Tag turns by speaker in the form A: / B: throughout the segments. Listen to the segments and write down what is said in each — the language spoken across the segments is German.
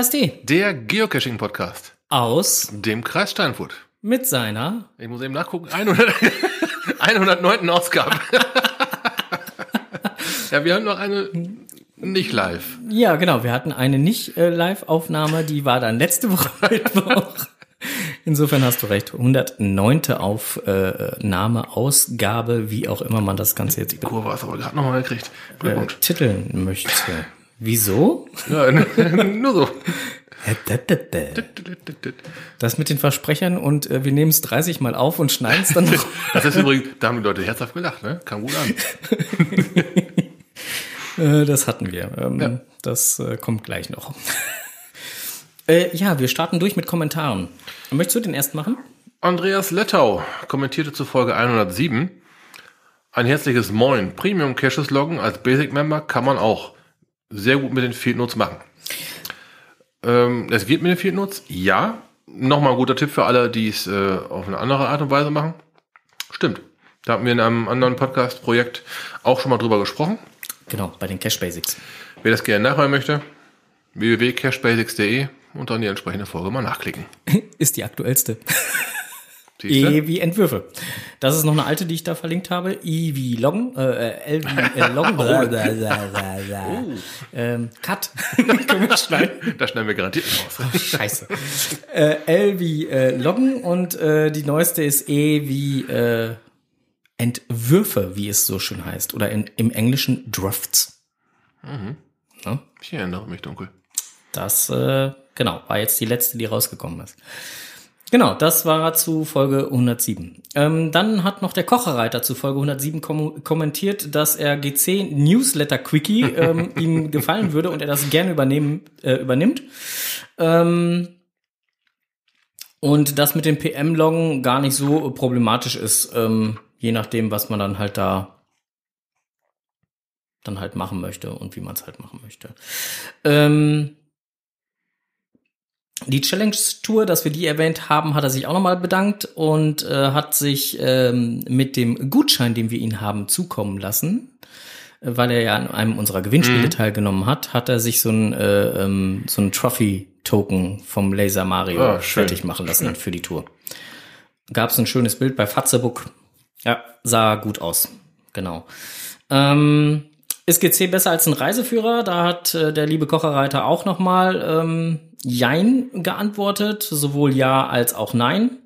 A: KSD
B: Der Geocaching-Podcast
A: aus
B: dem Kreis Steinfurt.
A: mit seiner
B: Ich muss eben nachgucken, 100, 109. Ausgabe. ja, wir haben noch eine nicht live.
A: Ja, genau. Wir hatten eine nicht äh, Live-Aufnahme, die war dann letzte Woche Mittwoch. Insofern hast du recht. 109. Aufnahme, Ausgabe, wie auch immer man das Ganze jetzt
B: Kurve hast du aber gerade nochmal gekriegt.
A: äh,
B: Glückwunsch.
A: titeln möchte. Wieso?
B: Ja, nur so.
A: Das mit den Versprechern und äh, wir nehmen es 30 Mal auf und schneiden es dann noch.
B: Das ist übrigens, da haben die Leute herzhaft gelacht, ne? Kam gut an.
A: Äh, das hatten wir. Ähm,
B: Ja.
A: Das äh, kommt gleich noch. äh, ja, wir starten durch mit Kommentaren. Möchtest du den ersten machen?
B: Andreas Lettau kommentierte zu Folge 107. Ein herzliches Moin. Premium Caches loggen als Basic Member kann man auch sehr gut mit den Field Notes machen. Ähm, es geht mit den Field Notes? Ja. Nochmal ein guter Tipp für alle, die es äh, auf eine andere Art und Weise machen. Stimmt. Da hatten wir in einem anderen Podcast-Projekt auch schon mal drüber gesprochen.
A: Genau, bei den Cache Basics.
B: Wer das gerne nachhören möchte, www.cashbasics.de und dann die entsprechende Folge mal nachklicken.
A: Ist die aktuellste.
B: Siehst du?
A: E wie Entwürfe. Das ist noch eine alte, die ich da verlinkt habe. I wie Loggen, äh, L wie äh, Loggen. bla, bla, bla, bla, bla. ähm, Cut. Können wir schneiden?
B: Das schneiden wir garantiert raus.
A: Scheiße. äh, L wie äh, Loggen und äh, die neueste ist E wie äh, Entwürfe, wie es so schön heißt. Oder in, im Englischen Drafts. Ja,
B: Ich erinnere mich dunkel.
A: das, äh, genau, war jetzt die letzte, die rausgekommen ist. Genau, das war zu Folge 107. Ähm, dann hat noch der Kocherreiter zu Folge 107 kom kommentiert, dass er GC Newsletter Quickie ähm, ihm gefallen würde und er das gerne übernehmen, äh, übernimmt. Ähm, und das mit dem PM-Loggen gar nicht so problematisch ist, ähm, je nachdem, was man dann halt da dann halt machen möchte und wie man es halt machen möchte. Ähm, die Challenge Tour, dass wir die erwähnt haben, hat er sich auch nochmal bedankt und äh, hat sich ähm, mit dem Gutschein, den wir ihn haben zukommen lassen, äh, weil er ja an einem unserer Gewinnspiele teilgenommen hat, hat er sich so ein, äh, ähm, so ein Trophy-Token vom Laser Mario
B: schön.
A: fertig machen lassen für die Tour. Gab es ein schönes Bild bei Fatzebook. Ja, sah gut aus. Genau. Ähm, ist GC besser als ein Reiseführer? Da hat äh, der liebe Kocherreiter auch nochmal ähm, Jein geantwortet, sowohl Ja als auch Nein.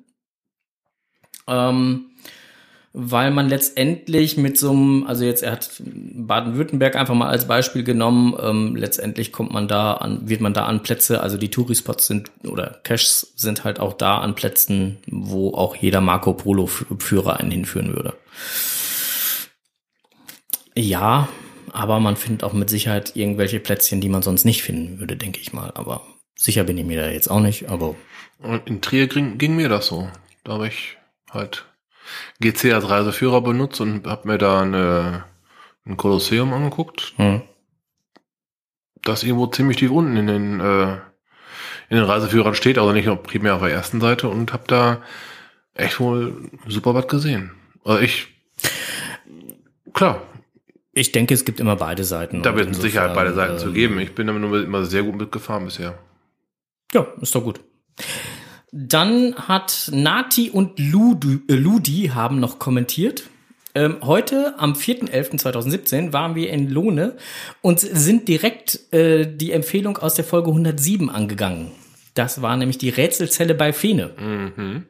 A: Ähm, weil man letztendlich mit so einem, also jetzt, er hat Baden-Württemberg einfach mal als Beispiel genommen, ähm, letztendlich kommt man da an, wird man da an Plätze, also die Tourispots sind oder Caches sind halt auch da an Plätzen, wo auch jeder Marco Polo-Führer einen hinführen würde. Ja, aber man findet auch mit Sicherheit irgendwelche Plätzchen, die man sonst nicht finden würde, denke ich mal. Aber sicher bin ich mir da jetzt auch nicht, aber
B: Und in Trier ging, ging mir das so. Da habe ich halt GC als Reiseführer benutzt und habe mir da eine, ein Kolosseum angeguckt,
A: hm.
B: das irgendwo ziemlich tief unten in den, äh, in den Reiseführern steht, also nicht nur primär auf der ersten Seite und habe da echt wohl super was gesehen. Also ich, klar,
A: ich denke, es gibt immer beide Seiten.
B: da wird mit Sicherheit beide Seiten
A: ähm,
B: zu geben. Ich bin damit nur immer sehr gut mitgefahren bisher.
A: Ja, ist doch gut. Dann hat Nati und Ludi, äh, Ludi haben noch kommentiert. Ähm, heute, am 4.11.2017, waren wir in Lohne und sind direkt äh, die Empfehlung aus der Folge 107 angegangen. Das war nämlich die Rätselzelle bei Fene.
B: Mhm.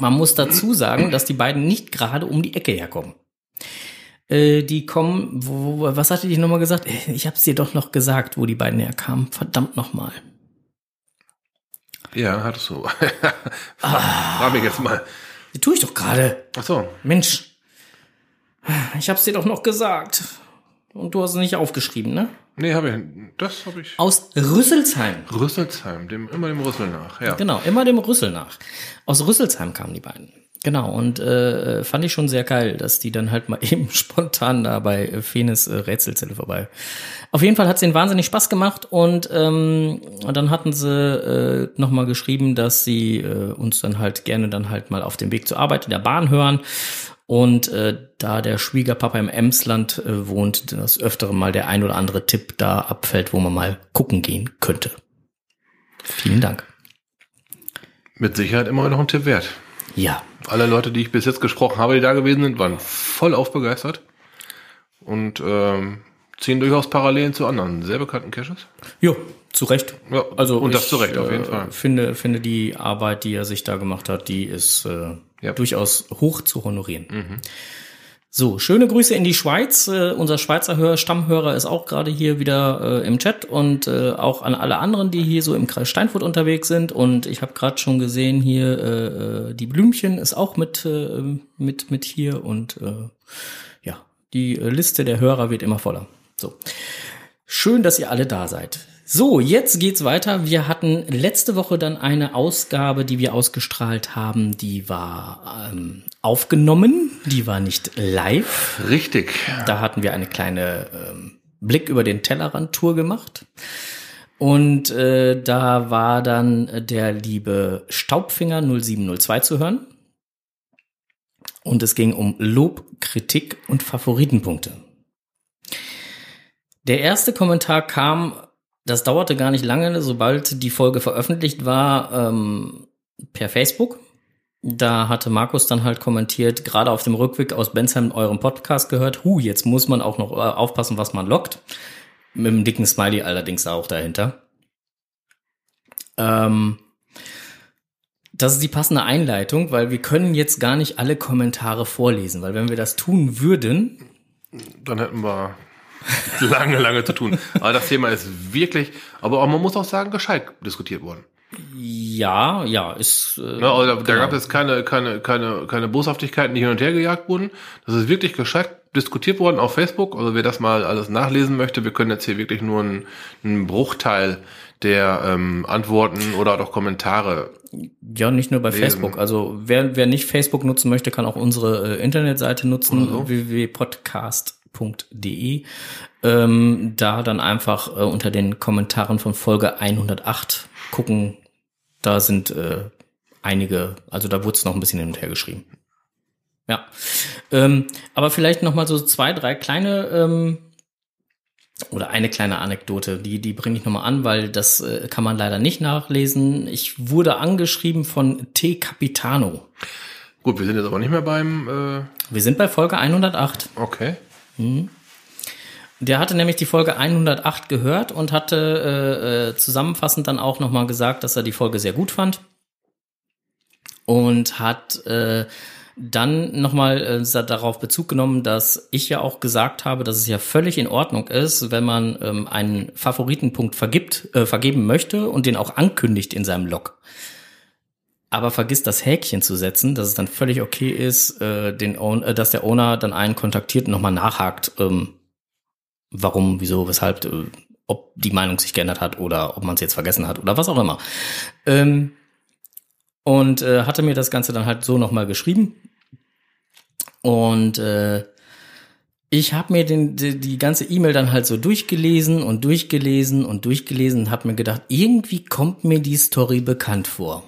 A: Man muss dazu sagen, dass die beiden nicht gerade um die Ecke herkommen. Äh, die kommen, wo, wo, was hatte ich nochmal gesagt? Äh, Ich hab's dir doch noch gesagt, wo die beiden herkamen. Verdammt nochmal.
B: Ja, hattest du. Frag mich jetzt mal.
A: Die tue ich doch gerade.
B: Ach so.
A: Mensch, ich hab's dir doch noch gesagt. Und du hast es nicht aufgeschrieben, ne?
B: Nee, habe ich. Das habe ich.
A: Aus Rüsselsheim.
B: Rüsselsheim, dem, immer dem Rüssel nach. Ja.
A: Genau, immer dem Rüssel nach. Aus Rüsselsheim kamen die beiden. Genau, und äh, fand ich schon sehr geil, dass die dann halt mal eben spontan da bei äh, Fenes äh, Rätselzelle vorbei. Auf jeden Fall hat's ihnen wahnsinnig Spaß gemacht und, ähm, und dann hatten sie äh, nochmal geschrieben, dass sie äh, uns dann halt gerne dann halt mal auf dem Weg zur Arbeit in der Bahn hören. Und äh, da der Schwiegerpapa im Emsland äh, wohnt, das öftere mal der ein oder andere Tipp da abfällt, wo man mal gucken gehen könnte. Vielen Dank.
B: Mit Sicherheit immer noch ein Tipp wert.
A: Ja.
B: Alle Leute, die ich bis jetzt gesprochen habe, die da gewesen sind, waren voll aufbegeistert und ähm, ziehen durchaus Parallelen zu anderen sehr bekannten Caches.
A: Jo, zu Recht.
B: Ja,
A: Also
B: und das
A: ich,
B: zu Recht, auf jeden
A: äh,
B: Fall.
A: Finde, finde die Arbeit, die er sich da gemacht hat, die ist äh,
B: Ja.
A: durchaus hoch zu honorieren.
B: Mhm.
A: So, schöne Grüße in die Schweiz. Äh, unser Schweizer Hör Stammhörer ist auch gerade hier wieder äh, im Chat und äh, auch an alle anderen, die hier so im Kreis Steinfurt unterwegs sind. Und ich habe gerade schon gesehen hier, äh, äh, die Blümchen ist auch mit, äh, mit, mit hier und äh, ja, die äh, Liste der Hörer wird immer voller. So. Schön, dass ihr alle da seid. So, jetzt geht's weiter. Wir hatten letzte Woche dann eine Ausgabe, die wir ausgestrahlt haben, die war ähm, aufgenommen, die war nicht live.
B: Richtig.
A: Da hatten wir eine kleine ähm, Blick über den Tellerrand-Tour gemacht. Und äh, da war dann der liebe Staubfinger 0702 zu hören. Und es ging um Lob, Kritik und Favoritenpunkte. Der erste Kommentar kam, das dauerte gar nicht lange, sobald die Folge veröffentlicht war, ähm, per Facebook. Da hatte Markus dann halt kommentiert, gerade auf dem Rückweg aus Bensheim eurem Podcast gehört, hu, jetzt muss man auch noch äh, aufpassen, was man lockt. Mit einem dicken Smiley allerdings auch dahinter. Ähm, das ist die passende Einleitung, weil wir können jetzt gar nicht alle Kommentare vorlesen, weil wenn wir das tun würden,
B: Dann hätten wir lange, lange zu tun. Aber das Thema ist wirklich, aber man muss auch sagen, gescheit diskutiert worden.
A: Ja, ja, ist. Äh,
B: Ne, also da, da
A: genau.
B: gab es keine, keine, keine, keine Boshaftigkeiten, die hin und her gejagt wurden. Das ist wirklich gescheit diskutiert worden auf Facebook. Also wer das mal alles nachlesen möchte, wir können jetzt hier wirklich nur einen, einen Bruchteil der ähm, Antworten oder auch Kommentare.
A: Ja, nicht nur bei
B: lesen.
A: Facebook. Also wer, wer nicht Facebook nutzen möchte, kann auch unsere äh, Internetseite nutzen,
B: so.
A: www.podcast.de. Ähm, da dann einfach äh, unter den Kommentaren von Folge 108 gucken. Da sind äh, einige, also da wurde es noch ein bisschen hin und her geschrieben. Ja. Ähm, aber vielleicht noch mal so zwei, drei kleine ähm, oder eine kleine Anekdote, die, die bringe ich nochmal an, weil das äh, kann man leider nicht nachlesen. Ich wurde angeschrieben von T. Capitano.
B: Gut, wir sind jetzt aber nicht mehr beim, äh,
A: Wir sind bei Folge 108.
B: okay.
A: Der hatte nämlich die Folge 108 gehört und hatte äh, äh, zusammenfassend dann auch nochmal gesagt, dass er die Folge sehr gut fand. Und hat äh, dann nochmal äh, darauf Bezug genommen, dass ich ja auch gesagt habe, dass es ja völlig in Ordnung ist, wenn man ähm, einen Favoritenpunkt vergibt, äh, vergeben möchte und den auch ankündigt in seinem Log. Aber vergisst das Häkchen zu setzen, dass es dann völlig okay ist, äh, den äh, dass der Owner dann einen kontaktiert und nochmal nachhakt, ähm, warum, wieso, weshalb, äh, ob die Meinung sich geändert hat oder ob man es jetzt vergessen hat oder was auch immer. Ähm, und äh, hatte mir das Ganze dann halt so nochmal geschrieben. Und äh, ich habe mir den, die, die ganze E-Mail dann halt so durchgelesen und durchgelesen und durchgelesen und habe mir gedacht, irgendwie kommt mir die Story bekannt vor.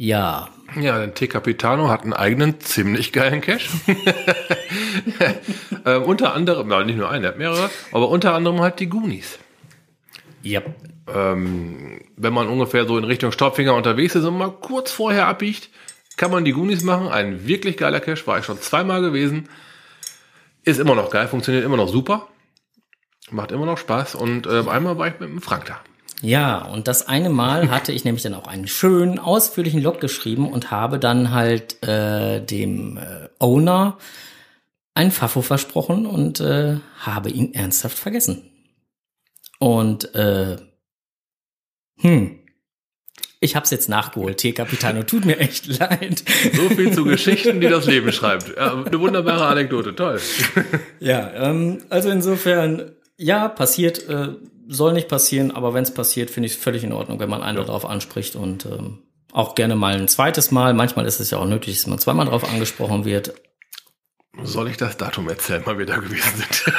A: Ja,
B: Ja, denn T. Capitano hat einen eigenen ziemlich geilen Cache. ähm, unter anderem, ja, nicht nur einen, er hat mehrere, aber unter anderem halt die Goonies.
A: ja,
B: Ähm, wenn man ungefähr so in Richtung Staubfinger unterwegs ist und mal kurz vorher abbiegt, kann man die Goonies machen. Ein wirklich geiler Cache, war ich schon zweimal gewesen. Ist immer noch geil, funktioniert immer noch super. Macht immer noch Spaß. Und äh, einmal war ich mit dem Frank da.
A: Ja, und das eine Mal hatte ich nämlich dann auch einen schönen, ausführlichen Log geschrieben und habe dann halt äh, dem äh, Owner einen Fafo versprochen und äh, habe ihn ernsthaft vergessen. Und äh, hm, ich hab's jetzt nachgeholt, T. Capitano, tut mir echt leid.
B: So viel zu Geschichten, die das Leben schreibt. Eine wunderbare Anekdote, toll.
A: Ja, ähm, also insofern, ja, passiert, äh, soll nicht passieren, aber wenn es passiert, finde ich es völlig in Ordnung, wenn man einen darauf anspricht und ähm, auch gerne mal ein zweites Mal. Manchmal ist es ja auch nötig, dass man zweimal darauf angesprochen wird.
B: Soll ich das Datum erzählen, weil wir da gewesen sind?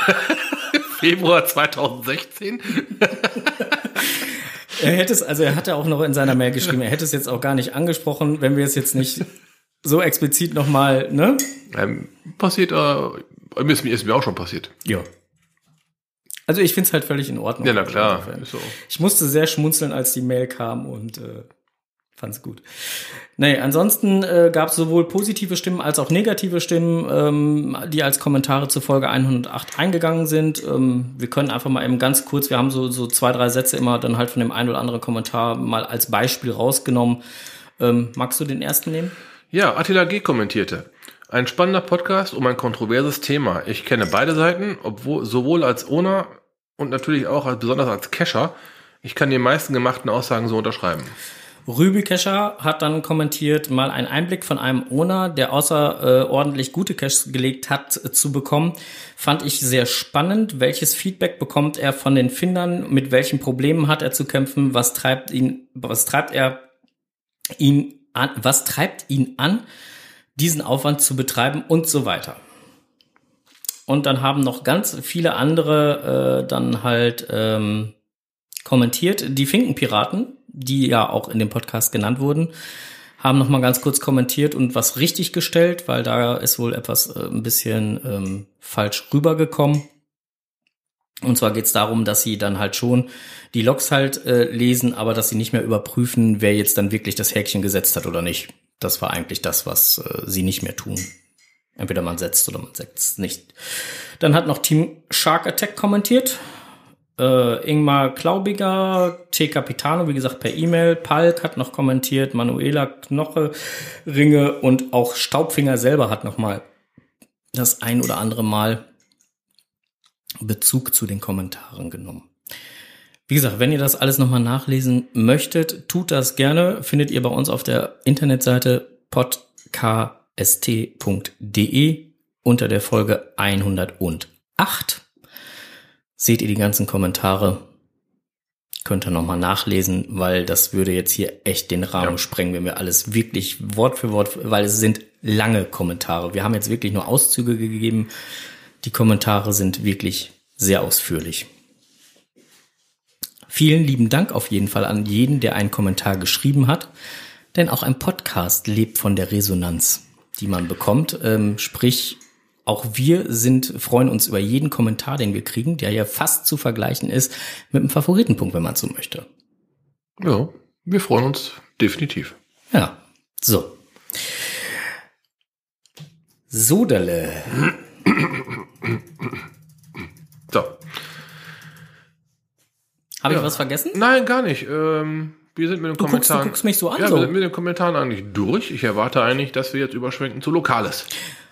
B: Februar 2016?
A: Er hätte es, also er hatte auch noch in seiner Mail geschrieben, er hätte es jetzt auch gar nicht angesprochen, wenn wir es jetzt nicht so explizit nochmal, ne?
B: Ähm, passiert, äh, mir ist, mir ist mir auch schon passiert.
A: Ja. Also ich find's halt völlig in Ordnung.
B: Ja, na klar. Ist so.
A: Ich musste sehr schmunzeln, als die Mail kam und äh, fand's gut. Nee, ansonsten äh, gab es sowohl positive Stimmen als auch negative Stimmen, ähm, die als Kommentare zur Folge 108 eingegangen sind. Ähm, wir können einfach mal eben ganz kurz, wir haben so, so zwei, drei Sätze immer dann halt von dem einen oder anderen Kommentar mal als Beispiel rausgenommen. Ähm, magst du den ersten nehmen?
B: Ja, Attila G. kommentierte. Ein spannender Podcast um ein kontroverses Thema. Ich kenne beide Seiten, obwohl sowohl als Owner und natürlich auch als, besonders als Cacher. Ich kann die meisten gemachten Aussagen so unterschreiben.
A: Rübikescher hat dann kommentiert, mal einen Einblick von einem Owner, der außerordentlich gute Caches gelegt hat, äh, zu bekommen. Fand ich sehr spannend. Welches Feedback bekommt er von den Findern? Mit welchen Problemen hat er zu kämpfen? Was treibt ihn, was treibt er ihn an, was treibt ihn an, diesen Aufwand zu betreiben und so weiter. Und dann haben noch ganz viele andere äh, dann halt ähm, kommentiert. Die Finkenpiraten, die ja auch in dem Podcast genannt wurden, haben noch mal ganz kurz kommentiert und was richtig gestellt, weil da ist wohl etwas äh, ein bisschen ähm, falsch rübergekommen. Und zwar geht es darum, dass sie dann halt schon die Logs halt äh, lesen, aber dass sie nicht mehr überprüfen, wer jetzt dann wirklich das Häkchen gesetzt hat oder nicht. Das war eigentlich das, was äh, sie nicht mehr tun. Entweder man setzt oder man setzt nicht. Dann hat noch Team Shark Attack kommentiert. Äh, Ingmar Klaubiger, T. Capitano, wie gesagt, per E-Mail. Palk hat noch kommentiert, Manuela Knoche, Ringe und auch Staubfinger selber hat noch mal das ein oder andere Mal Bezug zu den Kommentaren genommen. Wie gesagt, wenn ihr das alles nochmal nachlesen möchtet, tut das gerne. Findet ihr bei uns auf der Internetseite podcast.de unter der Folge 108. Seht ihr die ganzen Kommentare. Könnt ihr nochmal nachlesen, weil das würde jetzt hier echt den Rahmen
B: Ja.
A: sprengen, wenn wir alles wirklich Wort für Wort, weil es sind lange Kommentare. Wir haben jetzt wirklich nur Auszüge gegeben. Die Kommentare sind wirklich sehr ausführlich. Vielen lieben Dank auf jeden Fall an jeden, der einen Kommentar geschrieben hat. Denn auch ein Podcast lebt von der Resonanz, die man bekommt. Ähm, sprich, auch wir sind, freuen uns über jeden Kommentar, den wir kriegen, der ja fast zu vergleichen ist mit einem Favoritenpunkt, wenn man so möchte.
B: Ja, wir freuen uns definitiv.
A: Ja, so. Sodele.
B: So.
A: Habe
B: Ja.
A: ich was vergessen?
B: Nein, gar nicht. Ähm, wir sind mit den
A: Du guckst, du
B: Kommentaren.
A: guckst mich so an.
B: ja,
A: so.
B: wir sind mit den Kommentaren eigentlich durch. Ich erwarte eigentlich, dass wir jetzt überschwenken zu Lokales.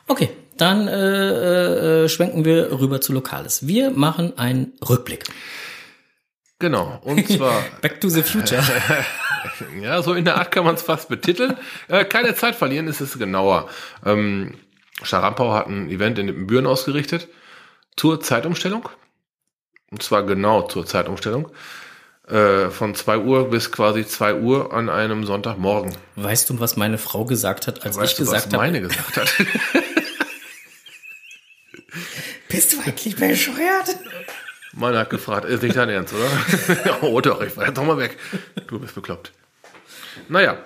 A: Okay, dann äh, äh, schwenken wir rüber zu Lokales. Wir machen einen Rückblick.
B: Genau. Und zwar,
A: Back to the Future.
B: ja, so in der Art kann man es fast betiteln. Äh, keine Zeit verlieren, ist es genauer. Ähm, Scharampau hat ein Event in Büren ausgerichtet zur Zeitumstellung. Und zwar genau zur Zeitumstellung. Äh, von 2 Uhr bis quasi 2 Uhr an einem Sonntagmorgen.
A: weißt du, was meine Frau gesagt hat, als
B: Weißt
A: ich
B: du, was
A: gesagt habe,
B: meine gesagt hat?
A: bist du eigentlich bescheuert?
B: Meine hat gefragt, ist nicht dein Ernst, oder? oh doch, ich fahr jetzt doch mal weg. Du bist bekloppt. Naja,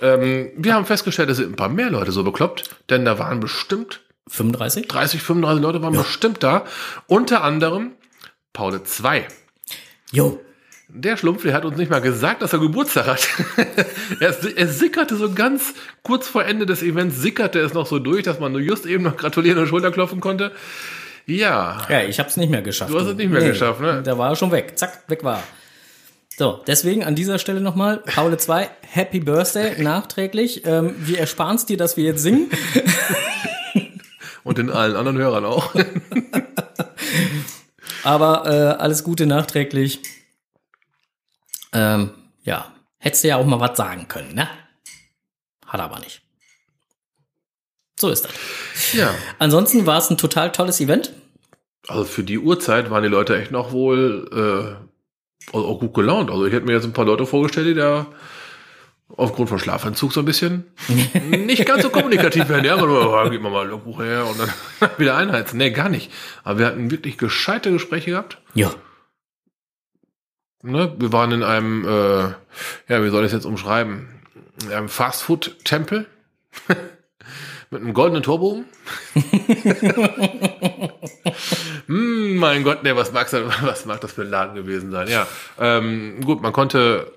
B: ähm, wir haben festgestellt, es sind ein paar mehr Leute so bekloppt, denn da waren bestimmt
A: 35?
B: 30, 35 Leute waren bestimmt da. Unter anderem Paul 2.
A: Jo,
B: Der Schlumpf, der hat uns nicht mal gesagt, dass er Geburtstag hat. er, er sickerte so ganz kurz vor Ende des Events, sickerte es noch so durch, dass man nur just eben noch gratulieren und Schulter klopfen konnte. Ja,
A: ja, ich habe es nicht mehr geschafft.
B: Du hast es nicht mehr geschafft, ne?
A: Der war schon weg. Zack, weg war. er. So, deswegen an dieser Stelle nochmal, Paul 2, Happy Birthday nachträglich. Ähm, wir ersparen es dir, dass wir jetzt singen.
B: und den allen anderen Hörern auch.
A: Aber äh, alles Gute nachträglich. Ähm, ja, hättest du ja auch mal was sagen können, ne? Hat er aber nicht. So ist das.
B: ja.
A: Ansonsten war es ein total tolles Event.
B: Also für die Uhrzeit waren die Leute echt noch wohl äh, also auch gut gelaunt. Also ich hätte mir jetzt ein paar Leute vorgestellt, die da aufgrund von Schlafentzug so ein bisschen nicht ganz so kommunikativ werden. Ja, aber nur, oh, gib mir mal ein Logbuch her und dann wieder einheizen. Nee, gar nicht. Aber wir hatten wirklich gescheite Gespräche gehabt.
A: Ja.
B: Ne? Wir waren in einem, äh, ja, wie soll ich es jetzt umschreiben? In einem Fastfood-Tempel Mit einem goldenen Torbogen? hm, mein Gott, nee, was mag's was mag das für ein Laden gewesen sein? Ja, ähm, gut, man konnte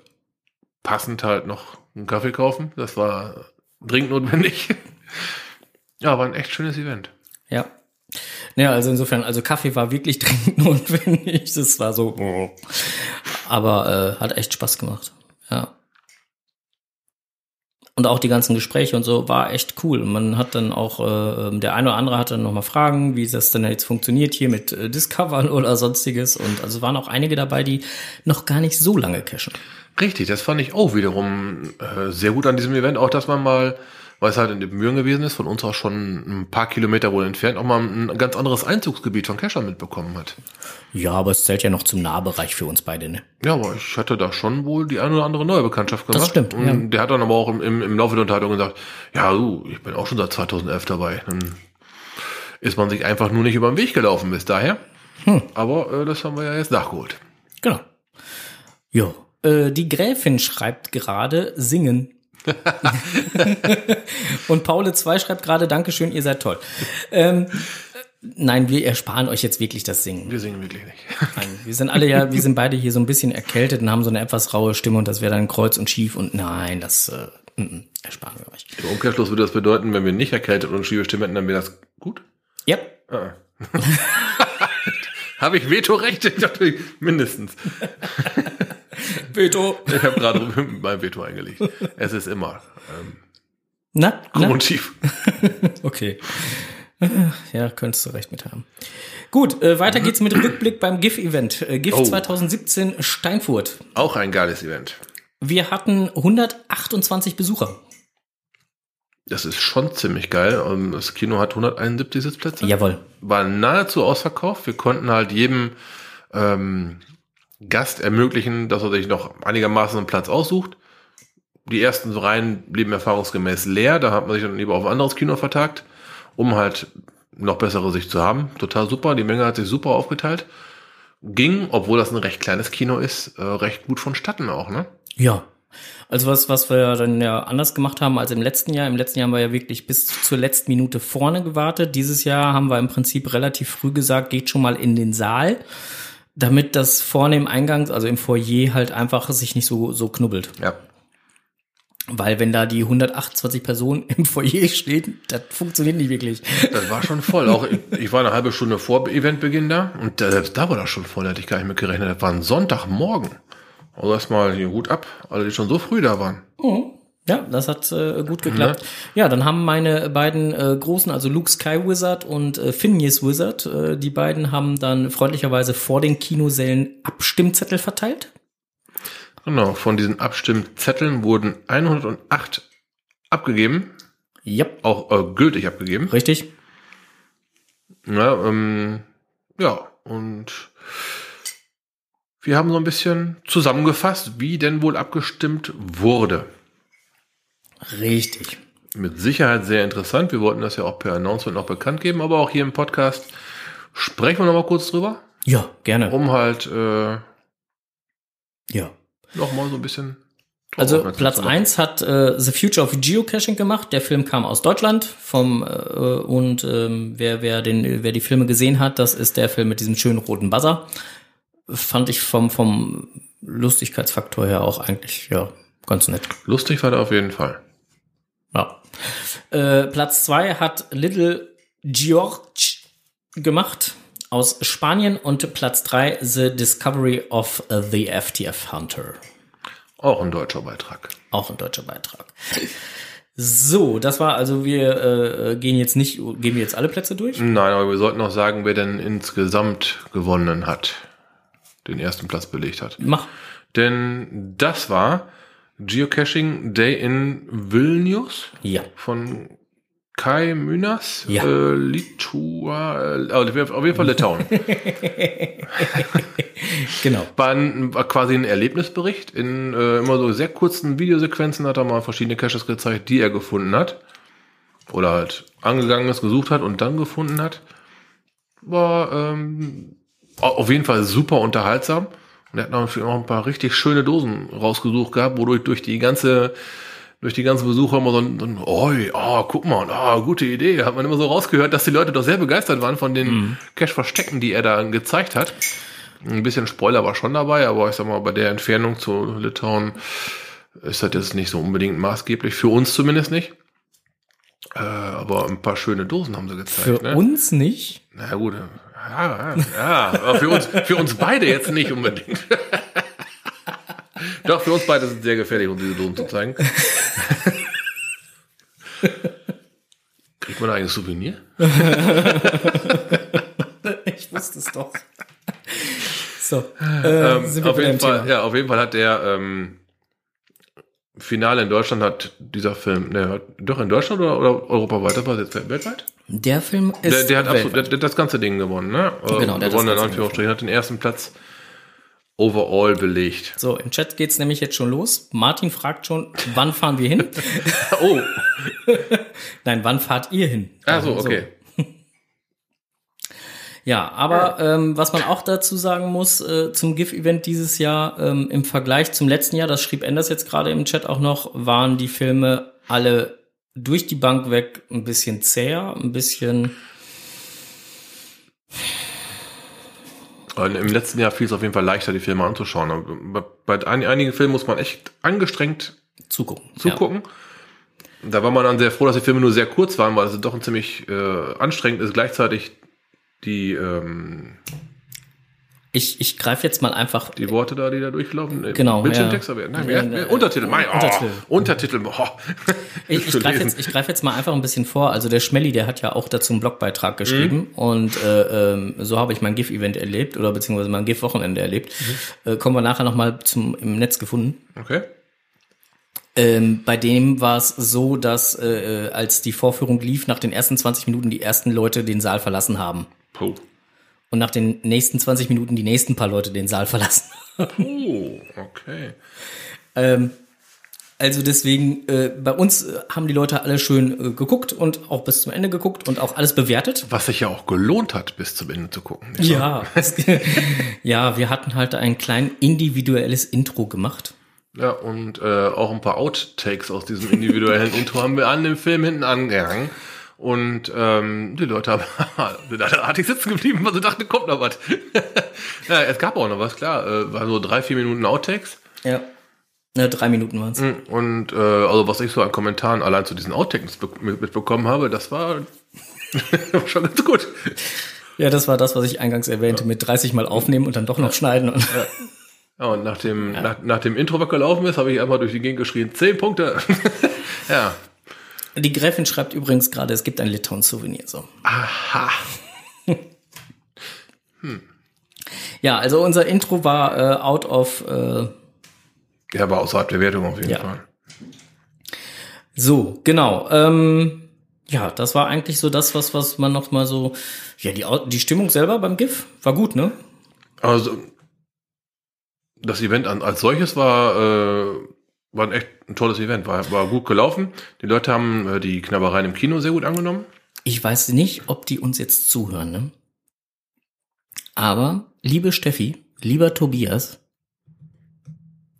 B: passend halt noch einen Kaffee kaufen. Das war dringend notwendig. ja, war ein echt schönes Event.
A: Ja. Ja, also insofern, also Kaffee war wirklich dringend notwendig. Das war so, aber äh, hat echt Spaß gemacht. Ja. Und auch die ganzen Gespräche und so war echt cool. Man hat dann auch, äh, der eine oder andere hatte dann nochmal Fragen, wie das denn jetzt funktioniert hier mit äh, Discovern oder sonstiges. Und also waren auch einige dabei, die noch gar nicht so lange cashen.
B: Richtig, das fand ich auch wiederum äh, sehr gut an diesem Event, auch dass man mal, weil es halt in den Mühren gewesen ist, von uns auch schon ein paar Kilometer wohl entfernt, auch mal ein ganz anderes Einzugsgebiet von Cashern mitbekommen hat.
A: Ja, aber es zählt ja noch zum Nahbereich für uns beide, ne?
B: Ja, aber ich hatte da schon wohl die eine oder andere neue Bekanntschaft gemacht.
A: Das stimmt,
B: Und
A: ja.
B: der hat dann aber auch im, im, im Laufe der Unterhaltung gesagt, ja, du, ich bin auch schon seit 2011 dabei. Dann ist man sich einfach nur nicht über den Weg gelaufen bis daher.
A: Hm.
B: Aber äh, das haben wir ja jetzt nachgeholt.
A: Genau. Jo. Äh, die Gräfin schreibt gerade singen. Und Paule 2 schreibt gerade Dankeschön, ihr seid toll. Ähm, nein, wir ersparen euch jetzt wirklich das Singen.
B: Wir singen wirklich nicht.
A: Nein, wir sind alle ja, wir sind beide hier so ein bisschen erkältet und haben so eine etwas raue Stimme und das wäre dann kreuz und schief und nein, das äh, mm, mm, ersparen wir euch.
B: Im Umkehrschluss würde das bedeuten, wenn wir nicht erkältet und schiebe Stimme hätten, dann wäre das gut.
A: Ja,
B: Ah. Habe ich Vetorechte? Mindestens.
A: Veto.
B: Ich habe gerade mein Veto eingelegt. Es ist immer ähm,
A: Na,
B: krumm
A: na?
B: und schief.
A: Okay. Ja, könntest du recht mit haben. Gut, äh, weiter geht's mit dem Rückblick beim GIF-Event. Äh, GIF
B: Oh.
A: 2017 Steinfurt.
B: Auch ein geiles Event.
A: Wir hatten 128 Besucher.
B: Das ist schon ziemlich geil. Ähm, Das Kino hat 171 Sitzplätze.
A: Jawohl.
B: War nahezu ausverkauft. Wir konnten halt jedem ähm, Gast ermöglichen, dass er sich noch einigermaßen einen Platz aussucht. Die ersten Reihen blieben erfahrungsgemäß leer. Da hat man sich dann lieber auf ein anderes Kino vertagt, um halt noch bessere Sicht zu haben. Total super. Die Menge hat sich super aufgeteilt. Ging, obwohl das ein recht kleines Kino ist, äh, recht gut vonstatten auch, ne?
A: Ja. Also was, was wir dann ja anders gemacht haben als im letzten Jahr. Im letzten Jahr haben wir ja wirklich bis zur letzten Minute vorne gewartet. Dieses Jahr haben wir im Prinzip relativ früh gesagt, geht schon mal in den Saal, damit das vorne im Eingang, also im Foyer halt einfach sich nicht so, so knubbelt.
B: Ja.
A: Weil wenn da die 128 Personen im Foyer stehen, das funktioniert nicht wirklich.
B: Das war schon voll. Auch ich, war eine halbe Stunde vor Eventbeginn da und da, selbst da war das schon voll. Da hätte ich gar nicht mit gerechnet. Das war ein Sonntagmorgen. Also erstmal hier Hut ab, alle, die schon so früh da waren.
A: Ja, das hat äh, gut geklappt. Ja, dann haben meine beiden äh, Großen, also Luke Sky Wizard und äh, Phineas Wizard, äh, die beiden haben dann freundlicherweise vor den Kinosälen Abstimmzettel verteilt.
B: Genau, von diesen Abstimmzetteln wurden 108 abgegeben,
A: Ja,
B: auch äh, gültig abgegeben.
A: richtig.
B: Ja, ähm, ja, und wir haben so ein bisschen zusammengefasst, wie denn wohl abgestimmt wurde.
A: Richtig.
B: Mit Sicherheit sehr interessant. Wir wollten das ja auch per Announcement noch bekannt geben, aber auch hier im Podcast sprechen wir noch mal kurz drüber,
A: Ja, gerne.
B: um halt äh,
A: Ja.
B: noch mal so ein bisschen.
A: Also Platz eins hat äh, The Future of Geocaching gemacht. Der Film kam aus Deutschland vom äh, und ähm, wer wer den wer die Filme gesehen hat, das ist der Film mit diesem schönen roten Buzzer. Fand ich vom vom Lustigkeitsfaktor her auch eigentlich ja ganz nett.
B: Lustig war der auf jeden Fall.
A: Ja. Äh, Platz zwei hat Little George gemacht aus Spanien und Platz drei The Discovery of the FTF Hunter.
B: Auch ein deutscher Beitrag.
A: Auch ein deutscher Beitrag. So, das war also wir äh, gehen jetzt nicht gehen wir jetzt alle Plätze durch.
B: Nein, aber wir sollten noch sagen, wer denn insgesamt gewonnen hat, den ersten Platz belegt hat.
A: Mach.
B: Denn das war Geocaching Day in Vilnius
A: Ja.
B: von Kai Mynas,
A: Ja.
B: äh, Litua, äh, auf jeden Fall Litauen.
A: Genau.
B: War, ein, war quasi ein Erlebnisbericht. In äh, immer so sehr kurzen Videosequenzen hat er mal verschiedene Caches gezeigt, die er gefunden hat. Oder halt angegangen ist, gesucht hat und dann gefunden hat. War ähm, auf jeden Fall super unterhaltsam. Und er hat natürlich auch ein paar richtig schöne Dosen rausgesucht gehabt, wodurch durch die ganze durch die ganzen Besucher immer so ein, so ein oi, oh, guck mal, oh, gute Idee. Hat man immer so rausgehört, dass die Leute doch sehr begeistert waren von den
A: Mhm.
B: Cash-Verstecken, die er da gezeigt hat. Ein bisschen Spoiler war schon dabei, aber ich sag mal, bei der Entfernung zu Litauen ist das jetzt nicht so unbedingt maßgeblich, für uns zumindest nicht. Äh, aber ein paar schöne Dosen haben sie gezeigt.
A: Für
B: ne?
A: uns nicht.
B: Na ja, gut, ja, ja, aber für uns, für uns beide jetzt nicht unbedingt. Doch, für uns beide ist es sehr gefährlich, uns diese Dosen zu zeigen. Kriegt man ein Souvenir?
A: Ich wusste es doch. So, äh, sind wir
B: auf jeden Fall,
A: Thema.
B: ja, auf jeden Fall hat der ähm, Finale in Deutschland hat dieser Film, ne, hat, doch in Deutschland oder, oder europaweit, das war jetzt weltweit?
A: Der Film ist
B: Der, der hat absolut,
A: weltweit.
B: der, der hat das ganze Ding gewonnen, ne? Äh,
A: Genau, der hat das
B: gewonnen in
A: ganze
B: Anführungsstrichen, hat den ersten Platz overall belegt.
A: So, im Chat geht's nämlich jetzt schon los. Martin fragt schon, wann fahren wir hin?
B: Oh,
A: Nein, wann fahrt ihr hin?
B: ah so, okay.
A: Ja, aber ähm, was man auch dazu sagen muss äh, zum GIF-Event dieses Jahr, ähm, im Vergleich zum letzten Jahr, das schrieb Enders jetzt gerade im Chat auch noch, waren die Filme alle durch die Bank weg ein bisschen zäher, ein bisschen,
B: Und Im letzten Jahr fiel es auf jeden Fall leichter, die Filme anzuschauen. Bei bei ein- einigen Filmen muss man echt angestrengt
A: zugucken.
B: zugucken. Da war man dann sehr froh, dass die Filme nur sehr kurz waren, weil es doch ein ziemlich äh, anstrengend ist, gleichzeitig die, ähm.
A: Ich, ich greife jetzt mal einfach
B: die Worte da, die da durchlaufen. äh,
A: Genau,
B: Bildschirmtext,
A: ja.
B: aber nein,
A: Ja,
B: wer-
A: ja,
B: Untertitel, mein, oh,
A: Untertitel.
B: Untertitel, oh.
A: Ich, ich greife jetzt, ich greif jetzt mal einfach ein bisschen vor. Also der Schmelly, der hat ja auch dazu einen Blogbeitrag geschrieben und äh, ähm, so habe ich mein GIF-Event erlebt oder beziehungsweise mein GIF-Wochenende erlebt. Äh, kommen wir nachher nochmal zum im Netz gefunden.
B: Okay.
A: Ähm, bei dem war es so, dass äh, äh, als die Vorführung lief, nach den ersten 20 Minuten die ersten Leute den Saal verlassen haben.
B: Puh.
A: Und nach den nächsten 20 Minuten die nächsten paar Leute den Saal verlassen.
B: Oh, okay.
A: Ähm, also deswegen, äh, bei uns äh, haben die Leute alle schön äh, geguckt und auch bis zum Ende geguckt und auch alles bewertet.
B: Was sich ja auch gelohnt hat, bis zum Ende zu gucken.
A: Ja, es- ja, wir hatten halt ein klein individuelles Intro gemacht.
B: Ja, und äh, auch ein paar Outtakes aus diesem individuellen Intro haben wir an dem Film hinten angehangen. Und ähm, die Leute haben sind alle artig sitzen geblieben, weil sie dachten, kommt noch was. ja, es gab auch noch was, klar. Äh, war so drei, vier Minuten Outtakes.
A: Ja. Ja, drei Minuten waren es.
B: Und äh, also was ich so an Kommentaren allein zu diesen Outtakes be- mit- mitbekommen habe, das war schon ganz gut.
A: Ja, das war das, was ich eingangs erwähnte, mit 30 Mal aufnehmen und dann doch noch schneiden. Und
B: Ja, und nach dem, nach, nach dem Intro, was gelaufen ist, habe ich einmal durch die Gegend geschrien, zehn Punkte. ja.
A: Die Gräfin schreibt übrigens gerade, es gibt ein Litauen-Souvenir. So.
B: Aha.
A: Ja, also unser Intro war äh, out of. Äh,
B: Ja, aber außerhalb der Wertung auf jeden
A: Ja.
B: Fall.
A: so, genau. Ähm, ja, das war eigentlich so das, was, was man noch mal so. Ja, die, die Stimmung selber beim GIF war gut, ne?
B: Also das Event an, als solches war, äh, war ein echt ein tolles Event, war, war gut gelaufen. Die Leute haben äh, die Knabbereien im Kino sehr gut angenommen.
A: Ich weiß nicht, ob die uns jetzt zuhören, ne? Aber, liebe Steffi, lieber Tobias,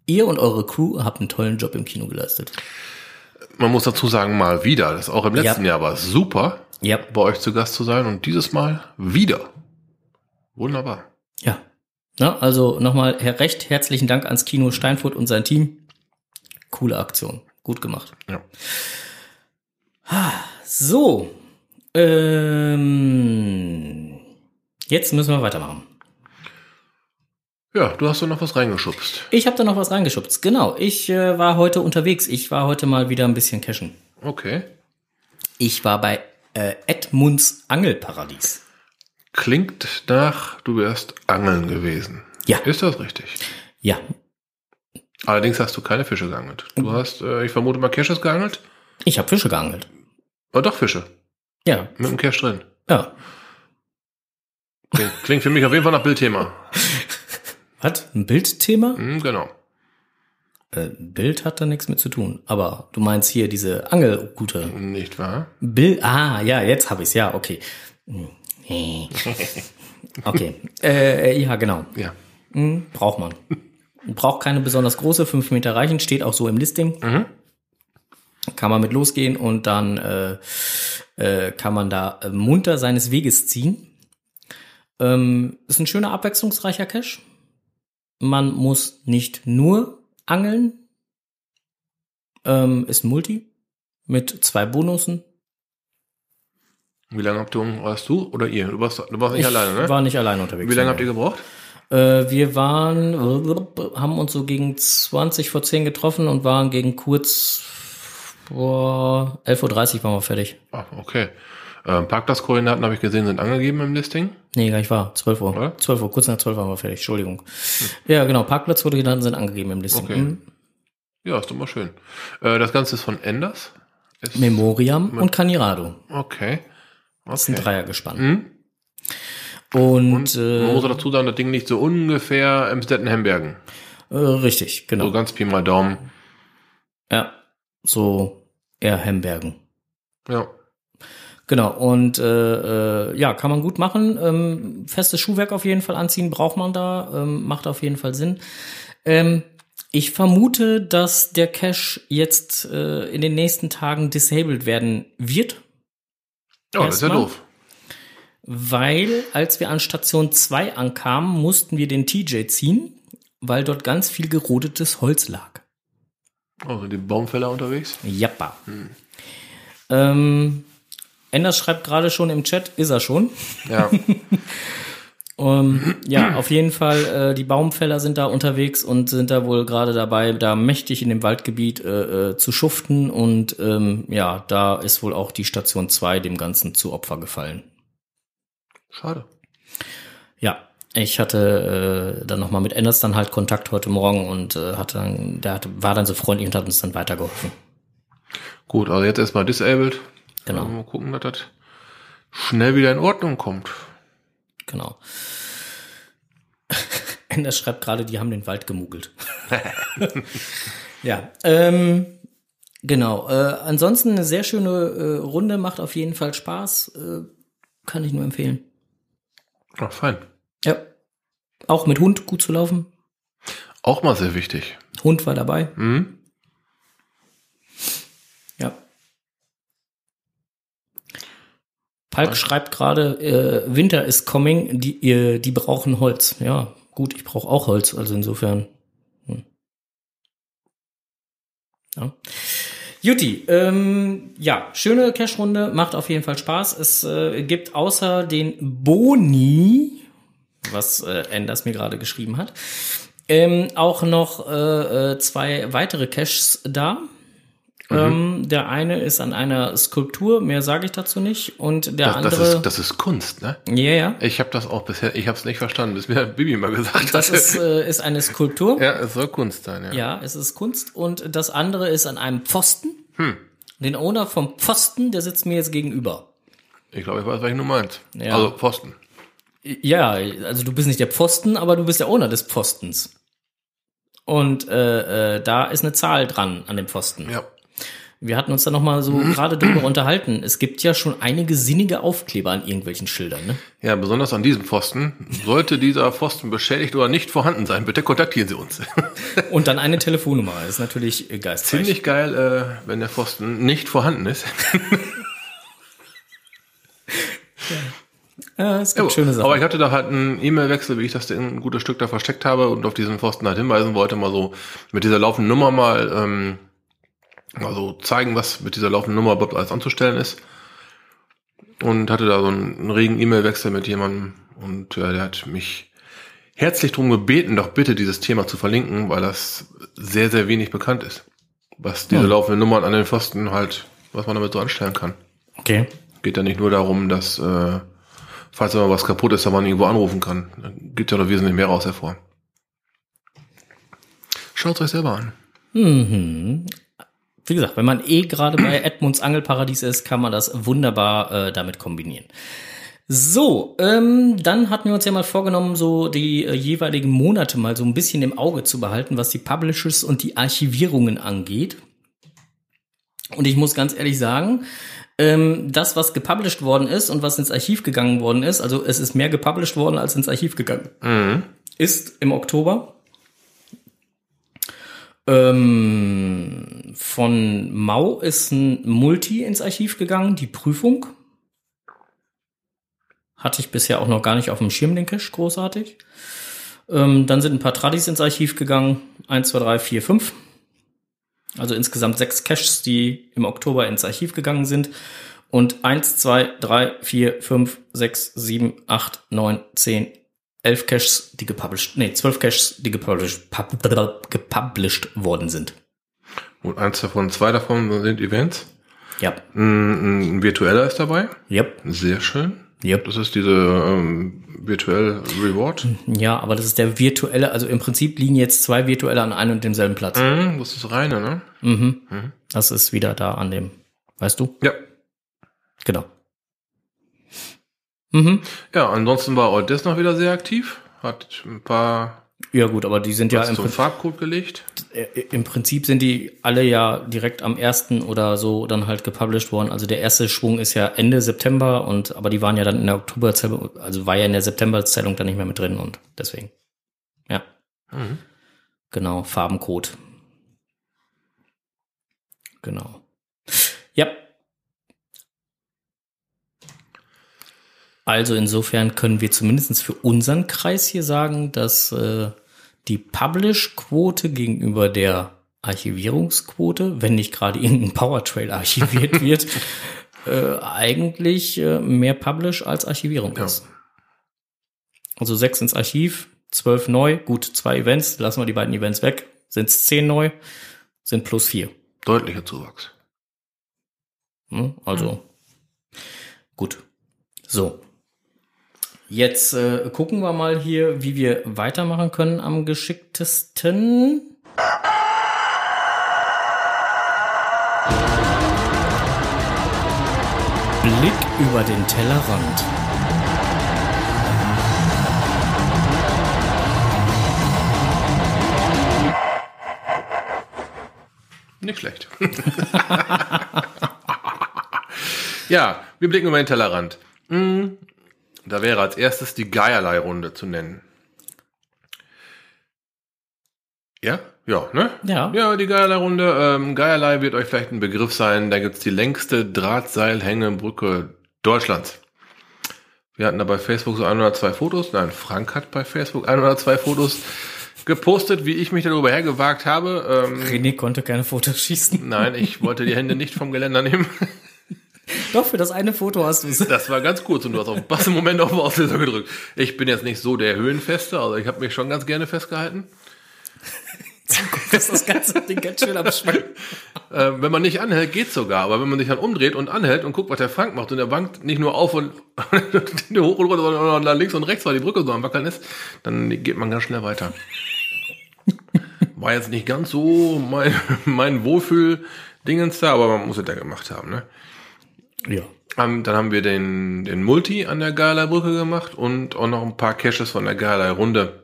A: ihr und eure Crew habt einen tollen Job im Kino geleistet.
B: Man muss dazu sagen, mal wieder. Das auch im letzten Jahr war es super,
A: Ja.
B: bei euch zu Gast zu sein und dieses Mal wieder. Wunderbar.
A: Ja. Na, also nochmal recht herzlichen Dank ans Kino Steinfurt und sein Team. Coole Aktion. Gut gemacht.
B: Ja.
A: So. Ähm, jetzt müssen wir weitermachen.
B: Ja, du hast doch noch was reingeschubst.
A: Ich habe da noch was reingeschubst. Genau. Ich äh, war heute unterwegs. Ich war heute mal wieder ein bisschen cashen.
B: Okay.
A: Ich war bei äh, Edmunds Angelparadies.
B: Klingt nach, du wärst angeln gewesen.
A: Ja.
B: Ist das richtig?
A: Ja.
B: Allerdings hast du keine Fische geangelt. Du hast, äh, ich vermute mal, Caches geangelt?
A: Ich habe Fische geangelt.
B: Oh, doch Fische.
A: Ja.
B: Mit dem Cache drin.
A: Ja.
B: Klingt, klingt für mich auf jeden Fall nach Bildthema.
A: Hat ein Bildthema?
B: Hm, genau.
A: Äh, Bild hat da nichts mit zu tun. Aber du meinst hier diese Angelroute.
B: Nicht wahr?
A: Bill, ah, ja, jetzt habe ich's. Ja, okay. Okay. Äh, ja, genau.
B: Ja.
A: Hm, braucht man. Braucht keine besonders große, fünf Meter reichen, steht auch so im Listing. kann man mit losgehen und dann äh, äh, kann man da äh, munter seines Weges ziehen. Ähm, ist ein schöner, abwechslungsreicher Cache. Man muss nicht nur angeln. Ähm, ist ein Multi mit zwei Bonussen.
B: Wie lange habt ihr, warst du oder ihr? Du warst, du warst nicht
A: ich
B: alleine, ne?
A: war nicht alleine unterwegs.
B: Wie lange habt ihr gebraucht?
A: Äh, wir waren, haben uns so gegen 20 vor 10 getroffen und waren gegen kurz vor 11.30 Uhr waren wir fertig.
B: Ah, okay. Ähm, Parkplatzkoordinaten habe ich gesehen, sind angegeben im Listing.
A: Nee, gar nicht wahr. 12 Uhr.
B: Oder?
A: 12 Uhr, kurz nach 12 waren wir fertig. Entschuldigung. Ja, genau. Parkplatzkoordinaten sind angegeben im Listing.
B: Okay.
A: Mhm.
B: Ja, ist doch mal schön. Äh, das Ganze ist von Enders. Ist,
A: Memoriam und Canirado.
B: okay.
A: Das ist ein
B: okay.
A: Dreiergespann.
B: Mhm.
A: Und,
B: Und man muss
A: äh,
B: dazu sagen, das Ding liegt so ungefähr im Stetten-Hembergen.
A: äh, richtig, genau.
B: So ganz Pi mal Daumen.
A: Ja, so eher Hembergen.
B: Ja.
A: Genau, und äh, äh, ja, kann man gut machen. Ähm, festes Schuhwerk auf jeden Fall anziehen, braucht man da, ähm, macht auf jeden Fall Sinn. Ähm, ich vermute, dass der Cache jetzt äh, in den nächsten Tagen disabled werden wird,
B: Ja, das ist ja doof.
A: Weil als wir an Station 2 ankamen, mussten wir den TJ ziehen, weil dort ganz viel gerodetes Holz lag.
B: Oh, sind die Baumfäller unterwegs?
A: Jappa. Ähm, Enders schreibt gerade schon im Chat, ist er schon.
B: Ja.
A: Ähm, ja, auf jeden Fall, äh, die Baumfäller sind da unterwegs und sind da wohl gerade dabei, da mächtig in dem Waldgebiet äh, äh, zu schuften. Und ähm, ja, da ist wohl auch die Station 2 dem Ganzen zu Opfer gefallen.
B: Schade.
A: Ja, ich hatte äh, dann nochmal mit Enders dann halt Kontakt heute Morgen und äh, hatte dann, der hatte, war dann so freundlich und hat uns dann weitergeholfen.
B: Gut, also jetzt erstmal disabled.
A: Genau.
B: Mal gucken, dass das schnell wieder in Ordnung kommt.
A: Genau. Enders schreibt gerade, die haben den Wald gemugelt. ja, ähm, genau. Äh, ansonsten eine sehr schöne äh, Runde, macht auf jeden Fall Spaß. Äh, kann ich nur empfehlen.
B: Ach, fein.
A: Ja. Auch mit Hund gut zu laufen.
B: Auch mal sehr wichtig.
A: Hund war dabei.
B: Hm?
A: Ja. Palk schreibt gerade, äh, Winter is coming, die, äh, die brauchen Holz. Ja, gut, ich brauche auch Holz, also insofern. Hm. Ja. Juti, ähm, ja, schöne Cash-Runde, macht auf jeden Fall Spaß. Es äh, gibt außer den Boni, was äh, Enders mir gerade geschrieben hat, ähm, auch noch äh, äh, zwei weitere Caches da. Ähm, der eine ist an einer Skulptur, mehr sage ich dazu nicht. Und der
B: Das, das,
A: andere.
B: ist, das ist Kunst, ne?
A: ja, ja.
B: Ich habe das auch bisher, ich habe es nicht verstanden, bis mir Bibi mal gesagt
A: Das
B: hat.
A: ist, äh, ist eine Skulptur.
B: ja, es soll Kunst sein, ja.
A: Ja, es ist Kunst. Und das andere ist an einem Pfosten.
B: Hm.
A: Den Owner vom Pfosten, der sitzt mir jetzt gegenüber.
B: Ich glaube, ich weiß, was ich nur meint.
A: Ja.
B: Also Pfosten.
A: Ja, also du bist nicht der Pfosten, aber du bist der Owner des Pfostens. Und äh, äh, da ist eine Zahl dran an dem Pfosten.
B: Ja.
A: Wir hatten uns da noch mal so gerade drüber unterhalten. Es gibt ja schon einige sinnige Aufkleber an irgendwelchen Schildern. Ne?
B: Ja, besonders an diesem Pfosten. Sollte dieser Pfosten beschädigt oder nicht vorhanden sein, bitte kontaktieren Sie uns.
A: Und dann eine Telefonnummer. Das ist natürlich äh, geistreich.
B: Ziemlich geil, äh, wenn der Pfosten nicht vorhanden ist.
A: Ja, es gibt schöne Sachen.
B: Aber ich hatte da halt einen E-Mail-Wechsel, wie ich das ein gutes Stück da versteckt habe und auf diesen Pfosten halt hinweisen wollte, mal so mit dieser laufenden Nummer mal, ähm, mal so zeigen, was mit dieser laufenden Nummer überhaupt alles anzustellen ist. Und hatte da so einen, einen regen E-Mail-Wechsel mit jemandem und ja, der hat mich herzlich darum gebeten, doch bitte dieses Thema zu verlinken, weil das sehr, sehr wenig bekannt ist. Was diese
A: Ja.
B: laufenden Nummern an den Pfosten halt, was man damit so anstellen kann.
A: okay.
B: Geht ja nicht nur darum, dass, äh, falls mal was kaputt ist, dass man irgendwo anrufen kann. Da gibt ja noch wesentlich mehr raus hervor. Schaut euch selber an.
A: Mhm. Wie gesagt, wenn man eh gerade bei Edmunds Angelparadies ist, kann man das wunderbar äh, damit kombinieren. So, ähm, dann hatten wir uns ja mal vorgenommen, so die äh, jeweiligen Monate mal so ein bisschen im Auge zu behalten, was die Publishes und die Archivierungen angeht. Und ich muss ganz ehrlich sagen, ähm, das, was gepublished worden ist und was ins Archiv gegangen worden ist, also es ist mehr gepublished worden als ins Archiv gegangen, ist im Oktober. Ähm, von Mau ist ein Multi ins Archiv gegangen, die Prüfung. Hatte ich bisher auch noch gar nicht auf dem Schirm, den Cache, großartig. Ähm, dann sind ein paar Tradis ins Archiv gegangen. Eins, zwei, drei, vier, fünf. Also insgesamt sechs Caches, die im Oktober ins Archiv gegangen sind. Und eins, zwei, drei, vier, fünf, sechs, sieben, acht, neun, zehn, elf Caches, die gepublished, nee, zwölf Caches, die gepublished, pub- gepublished worden sind.
B: Und eins davon, zwei davon sind Events.
A: Ja.
B: Ein, ein virtueller ist dabei.
A: Yep.
B: Sehr schön.
A: Yep.
B: Das ist diese ähm, virtuell Reward.
A: Ja, aber das ist der virtuelle, also im Prinzip liegen jetzt zwei virtuelle an einem und demselben Platz.
B: Mhm, das ist reine, ne?
A: Mhm. Das ist wieder da an dem, weißt du?
B: Ja.
A: Genau. Mhm.
B: Ja, ansonsten war This noch wieder sehr aktiv. Hat ein paar
A: Ja gut, aber die sind ja
B: was
A: im,
B: zum
A: Prinzip,
B: Farbcode gelegt.
A: äh, im Prinzip sind die alle ja direkt am ersten oder so dann halt gepublished worden. Also der erste Schwung ist ja Ende September und aber die waren ja dann in der Oktoberzählung, also war ja in der Septemberzählung dann nicht mehr mit drin und deswegen. Ja.
B: Mhm.
A: Genau, Farbencode. Genau. Ja. Also insofern können wir zumindest für unseren Kreis hier sagen, dass äh, die Publish-Quote gegenüber der Archivierungsquote, wenn nicht gerade irgendein Powertrail archiviert wird, äh, eigentlich äh, mehr Publish als Archivierung
B: Ja.
A: ist. Also sechs ins Archiv, zwölf neu, gut, zwei Events, lassen wir die beiden Events weg, sind es zehn neu, sind plus vier.
B: Deutlicher Zuwachs.
A: Ne? Also gut. So. Jetzt äh, gucken wir mal hier, wie wir weitermachen können am geschicktesten. Blick über den Tellerrand.
B: Nicht schlecht. ja, wir blicken über den Tellerrand. Da wäre als erstes die Geierlei-Runde zu nennen. Ja? Ja, ne?
A: Ja.
B: Ja, die Geierlei-Runde. Ähm, Geierlei wird euch vielleicht ein Begriff sein. Da gibt's die längste Drahtseilhängebrücke Deutschlands. Wir hatten da bei Facebook so ein oder zwei Fotos. Nein, Frank hat bei Facebook ein oder zwei Fotos gepostet, wie ich mich darüber hergewagt habe. Ähm,
A: René konnte keine Fotos schießen.
B: Nein, ich wollte die Hände nicht vom Geländer nehmen.
A: Doch, für das eine Foto hast du es.
B: Das war ganz kurz und du hast auf den Moment auf den Auslöser gedrückt. Ich bin jetzt nicht so der Höhenfeste, also ich habe mich schon ganz gerne festgehalten.
A: Das das ganze Ding ganz schön am Schwanken.
B: Äh, wenn man nicht anhält, geht's sogar. Aber wenn man sich dann umdreht und anhält und guckt, was der Frank macht und der wankt nicht nur auf und hoch und runter, sondern auch nach links und rechts, weil die Brücke so am Wackeln ist, dann geht man ganz schnell weiter. War jetzt nicht ganz so mein, mein Wohlfühl-Dingens da, aber man muss es ja gemacht haben, ne?
A: Ja.
B: Ähm, Dann haben wir den, den Multi an der Gala-Brücke gemacht und auch noch ein paar Caches von der Gala-Runde.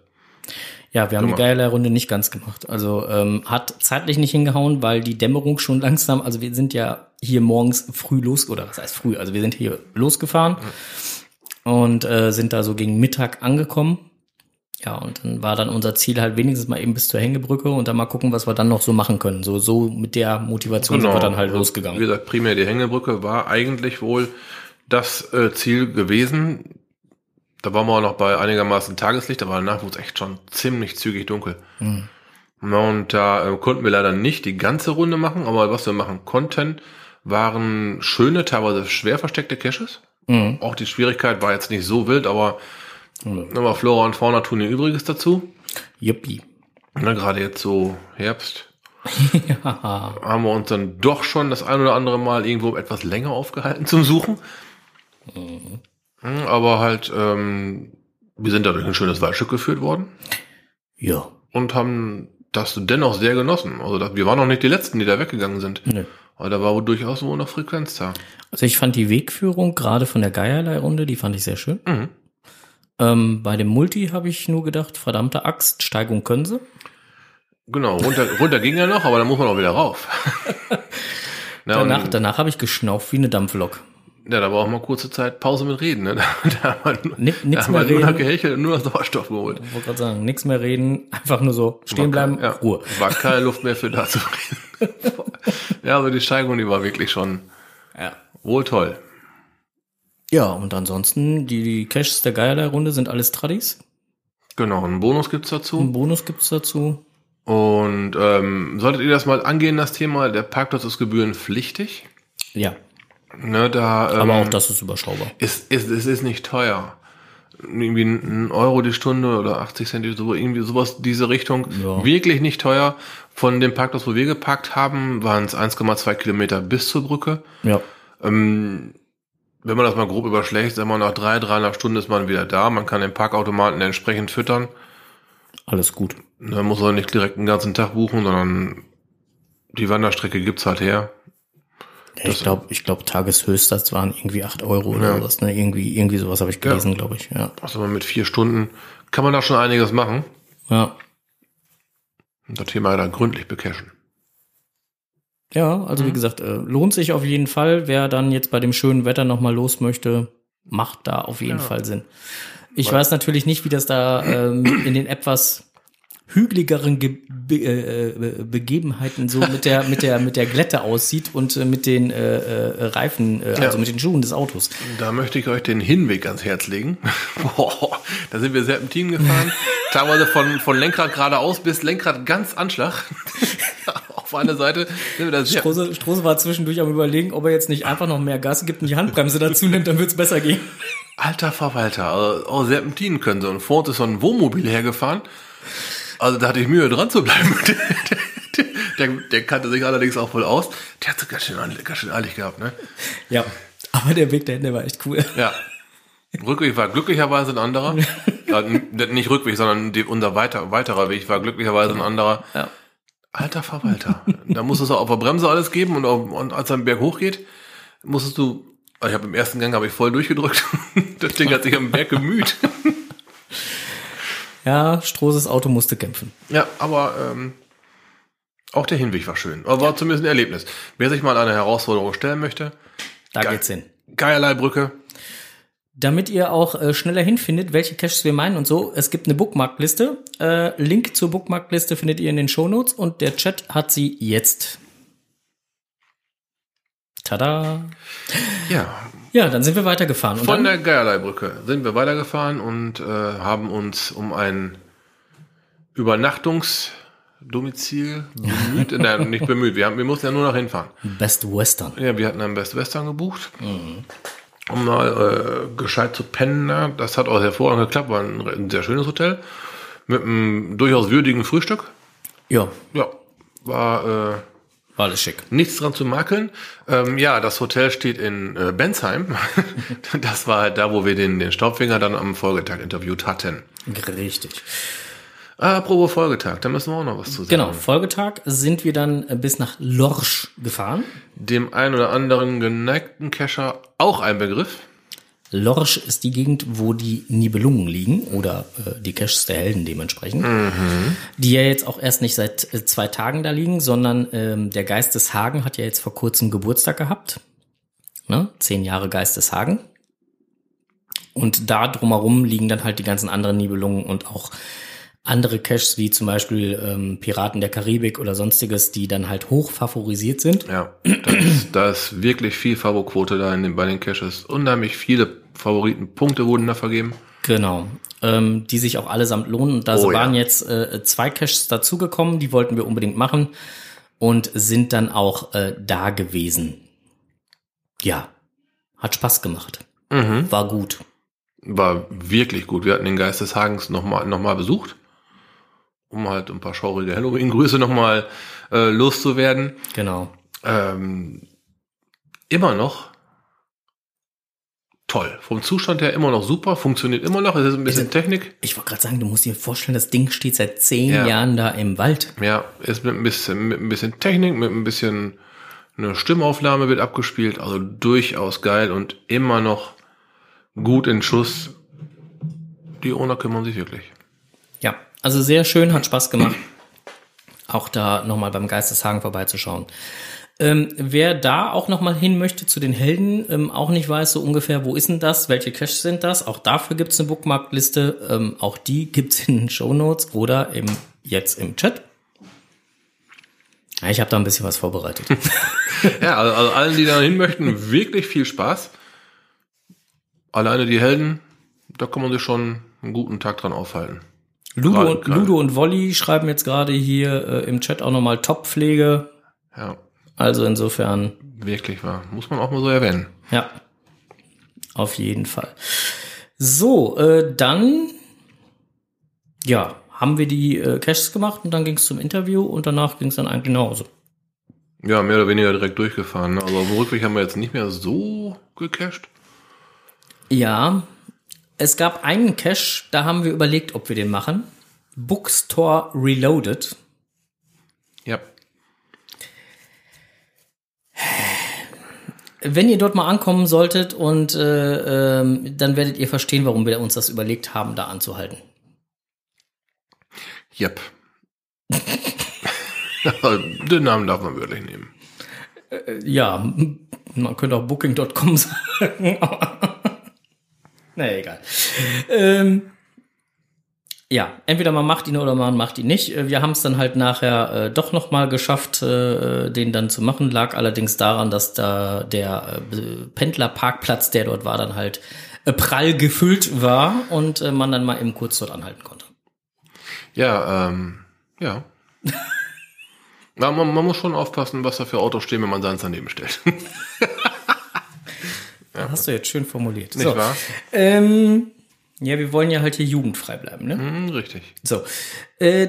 A: Ja, wir haben
B: Guck
A: die
B: mal.
A: geile Runde nicht ganz gemacht. Also ähm, hat zeitlich nicht hingehauen, weil die Dämmerung schon langsam, also wir sind ja hier morgens früh los, oder was heißt früh, also wir sind hier losgefahren und äh, sind da so gegen Mittag angekommen. Ja, und dann war dann unser Ziel halt wenigstens mal eben bis zur Hängebrücke und dann mal gucken, was wir dann noch so machen können. So, so mit der Motivation sind wir dann halt
B: Also,
A: losgegangen.
B: Wie gesagt, primär die Hängebrücke war eigentlich wohl das äh, Ziel gewesen. Da waren wir auch noch bei einigermaßen Tageslicht, aber danach wurde es echt schon ziemlich zügig dunkel.
A: Hm.
B: Na, und da äh, konnten wir leider nicht die ganze Runde machen, aber was wir machen konnten, waren schöne, teilweise schwer versteckte Caches.
A: Mhm.
B: Auch die Schwierigkeit war jetzt nicht so wild, aber, aber Flora und Fauna tun ihr Übriges dazu.
A: Yuppie.
B: Na, gerade jetzt so Herbst
A: ja.
B: haben wir uns dann doch schon das ein oder andere Mal irgendwo etwas länger aufgehalten zum Suchen. Mhm, Aber halt, ähm, wir sind dadurch ein schönes Waldstück geführt worden
A: Ja.
B: und haben das dennoch sehr genossen. Also das, wir waren noch nicht die Letzten, die da weggegangen sind.
A: Nö.
B: Aber da war wohl durchaus wohl noch Frequenz da.
A: Also ich fand die Wegführung gerade von der Geierlei-Runde, die fand ich sehr schön.
B: Mhm.
A: Ähm, bei dem Multi habe ich nur gedacht, verdammte Axt, Steigung können sie.
B: Genau, runter, runter ging er noch, aber dann muss man auch wieder rauf. Na,
A: Danach, danach habe ich geschnauft wie eine Dampflok.
B: ja, da war auch mal kurze Zeit Pause mit Reden. Ne? Da, da haben wir, da haben nur noch gehechelt und nur noch Sauerstoff geholt.
A: Ich wollte gerade sagen, nichts mehr reden, einfach nur so stehen bleiben,
B: Ja,
A: Ruhe.
B: War keine Luft mehr für da zu reden. ja, also die Steigung, die war wirklich schon
A: Ja.
B: wohl toll.
A: Ja, und ansonsten, die, die Caches der Geierlei-Runde sind alles Tradis.
B: Genau, einen Bonus gibt's
A: Einen
B: dazu.
A: Bonus gibt's dazu.
B: Und ähm, solltet ihr das mal angehen, das Thema, der Parkplatz ist gebührenpflichtig.
A: Ja,
B: Ne, da, ähm,
A: aber auch das ist überschaubar.
B: ist, ist, es ist nicht teuer. Irgendwie ein Euro die Stunde oder 80 Cent, so, irgendwie sowas, diese Richtung.
A: Ja.
B: Wirklich nicht teuer. Von dem Parkplatz, wo wir geparkt haben, waren es 1,2 Kilometer bis zur Brücke.
A: Ja,
B: Ähm, wenn man das mal grob überschlägt, sagen wir nach drei, dreieinhalb Stunden ist man wieder da. Man kann den Parkautomaten entsprechend füttern.
A: alles gut.
B: Man muss auch nicht direkt einen ganzen Tag buchen, sondern die Wanderstrecke gibt's halt her.
A: Ja, ich glaube, ich glaube, Tageshöchstsatz waren irgendwie acht Euro oder
B: Ja.
A: sowas, ne? Irgendwie, irgendwie sowas habe ich gelesen, glaube ich. Ja.
B: Also mit vier Stunden kann man da schon einiges machen.
A: Ja.
B: Und das Thema dann gründlich becachen.
A: Ja, also wie gesagt, äh, lohnt sich auf jeden Fall. Wer dann jetzt bei dem schönen Wetter nochmal los möchte, macht da auf jeden
B: Ja.
A: Fall Sinn. Ich weiß natürlich nicht, wie das da ähm, in den etwas hügeligeren Ge Be äh, äh, Begebenheiten so mit der mit der mit der Glätte aussieht und äh, mit den äh, äh, Reifen, äh,
B: Ja.
A: also mit den Schuhen des Autos.
B: Da möchte ich euch den Hinweg ans Herz legen. Boah, da sind wir Serpentin gefahren. Teilweise von, von Lenkrad geradeaus bis Lenkrad ganz Anschlag. Auf einer Seite
A: Strose, Strose war zwischendurch am überlegen, ob er jetzt nicht einfach noch mehr Gas gibt und die Handbremse dazu nimmt, dann wird's besser gehen.
B: alter Verwalter. Also, auch Serpentin können sie. Und vor uns ist so ein Wohnmobil hergefahren. Also da hatte ich Mühe dran zu bleiben. der, der, der kannte sich allerdings auch wohl aus. Der hat so ganz schön, ganz schön eilig gehabt, ne?
A: Ja, aber der Weg dahin, der war echt cool.
B: Ja. Rückweg war glücklicherweise ein anderer. N- nicht Rückweg, sondern die, unser weiter, weiterer Weg war glücklicherweise ein anderer.
A: Ja.
B: Alter Verwalter. da musstest du auf der Bremse alles geben und, auf, und als er den Berg hochgeht, musstest du, ich habe im ersten Gang habe ich voll durchgedrückt. das Ding hat sich am Berg gemüht.
A: Ja, Stroses Auto musste kämpfen.
B: ja, aber ähm, auch der Hinweg war schön. Aber war zumindest ein Erlebnis. Wer sich mal eine Herausforderung stellen möchte,
A: Da geht's hin.
B: Geierlei-Brücke.
A: Damit ihr auch äh, schneller hinfindet, welche Caches wir meinen und so, es gibt eine Bookmarkliste. Äh, Link zur Bookmarkliste findet ihr in den Shownotes und der Chat hat sie jetzt. Tada!
B: Ja,
A: Ja, dann sind wir weitergefahren. Und
B: Von der Geierlei-Brücke sind wir weitergefahren und äh, haben uns um ein Übernachtungsdomizil bemüht. Nein, nicht bemüht. Wir, haben, wir mussten ja nur noch hinfahren.
A: Best Western.
B: Ja, wir hatten ein Best Western gebucht, um mal äh, gescheit zu pennen. Ja, Das hat auch hervorragend geklappt. War ein, ein sehr schönes Hotel mit einem durchaus würdigen Frühstück.
A: Ja,
B: Ja, war äh,
A: war alles schick.
B: Nichts dran zu makeln. Ähm, ja, das Hotel steht in äh, Bensheim. das war halt da, wo wir den, den Staubfinger dann am Folgetag interviewt hatten.
A: Richtig.
B: Ah, apropos Folgetag, da müssen wir auch noch was zu sagen.
A: Genau, Folgetag sind wir dann äh, bis nach Lorsch gefahren.
B: Dem ein oder anderen geneigten Kescher auch ein Begriff.
A: Lorsch ist die Gegend, wo die Nibelungen liegen oder äh, die Caches der Helden dementsprechend, die ja jetzt auch erst nicht seit äh, zwei Tagen da liegen, sondern ähm, der Geist des Hagen hat ja jetzt vor kurzem Geburtstag gehabt. Ne? Zehn Jahre Geist des Hagen. Und da drumherum liegen dann halt die ganzen anderen Nibelungen und auch andere Caches wie zum Beispiel ähm, Piraten der Karibik oder sonstiges, die dann halt hoch favorisiert sind.
B: Ja, da ist, da ist wirklich viel Favoquote da in den, bei den Caches. Unheimlich viele Favoritenpunkte wurden da vergeben.
A: Genau. Ähm, die sich auch allesamt lohnen. Und da
B: Oh,
A: waren
B: ja.
A: jetzt äh, zwei Caches dazugekommen, die wollten wir unbedingt machen und sind dann auch äh, da gewesen. Ja, hat Spaß gemacht.
B: Mhm.
A: War gut.
B: War wirklich gut. Wir hatten den Geist des Hagens nochmal noch mal besucht, um halt ein paar schaurige Halloween-Grüße nochmal äh, loszuwerden.
A: Genau.
B: Ähm, immer noch toll. Vom Zustand her immer noch super, funktioniert immer noch. Es ist ein bisschen
A: Ist-
B: Technik.
A: Ich wollte gerade sagen, du musst dir vorstellen, das Ding steht seit zehn
B: Ja.
A: Jahren da im Wald.
B: Ja, ist mit ein bisschen, mit ein bisschen Technik, mit ein bisschen eine Stimmaufnahme wird abgespielt. Also durchaus geil und immer noch gut in Schuss. Die Owner kümmern sich wirklich.
A: Also sehr schön, hat Spaß gemacht. Auch da nochmal beim Geisteshagen vorbeizuschauen. Ähm, wer da auch nochmal hin möchte zu den Helden, ähm, auch nicht weiß so ungefähr, wo ist denn das, welche Caches sind das, auch dafür gibt's eine Bookmarkliste. Ähm, auch die gibt's in den Shownotes oder im, jetzt im Chat. Ja, ich habe da ein bisschen was vorbereitet.
B: Ja, also, also allen, die da hin möchten, wirklich viel Spaß. Alleine die Helden, da kann man sich schon einen guten Tag dran aufhalten.
A: Ludo, und,
B: gerade.
A: Ludo und Wolli schreiben jetzt gerade hier äh, im Chat auch nochmal Top-Pflege.
B: Ja,
A: Also insofern,
B: wirklich wahr. Muss man auch mal so erwähnen.
A: ja, auf jeden Fall. So, äh, dann, ja, haben wir die äh, Caches gemacht und dann ging es zum Interview und danach ging es dann eigentlich nach Hause.
B: Ja, mehr oder weniger direkt durchgefahren. Ne? Also auf dem Rückweg haben wir jetzt nicht mehr so gecached.
A: Ja, es gab einen Cache, da haben wir überlegt, ob wir den machen. Bookstore Reloaded.
B: Ja.
A: Wenn ihr dort mal ankommen solltet und äh, ähm, dann werdet ihr verstehen, warum wir uns das überlegt haben, da anzuhalten.
B: Yep. Den Namen darf man wirklich nehmen.
A: Ja, man könnte auch Booking.com sagen. Naja, egal. Ähm, ja, entweder man macht ihn oder man macht ihn nicht. Äh, Wir haben es dann halt nachher äh, doch noch mal geschafft, äh, den dann zu machen. Lag allerdings daran, dass da der äh, Pendlerparkplatz, der dort war, dann halt äh, prall gefüllt war und äh, man dann mal eben kurz dort anhalten konnte.
B: Ja, ähm, ja. Na, man, man muss schon aufpassen, was da für Autos stehen, wenn man seins daneben stellt.
A: Das hast du jetzt schön formuliert.
B: Nicht wahr?
A: Ähm, ja, wir wollen ja halt hier jugendfrei bleiben, ne?
B: Hm, richtig.
A: So. Äh,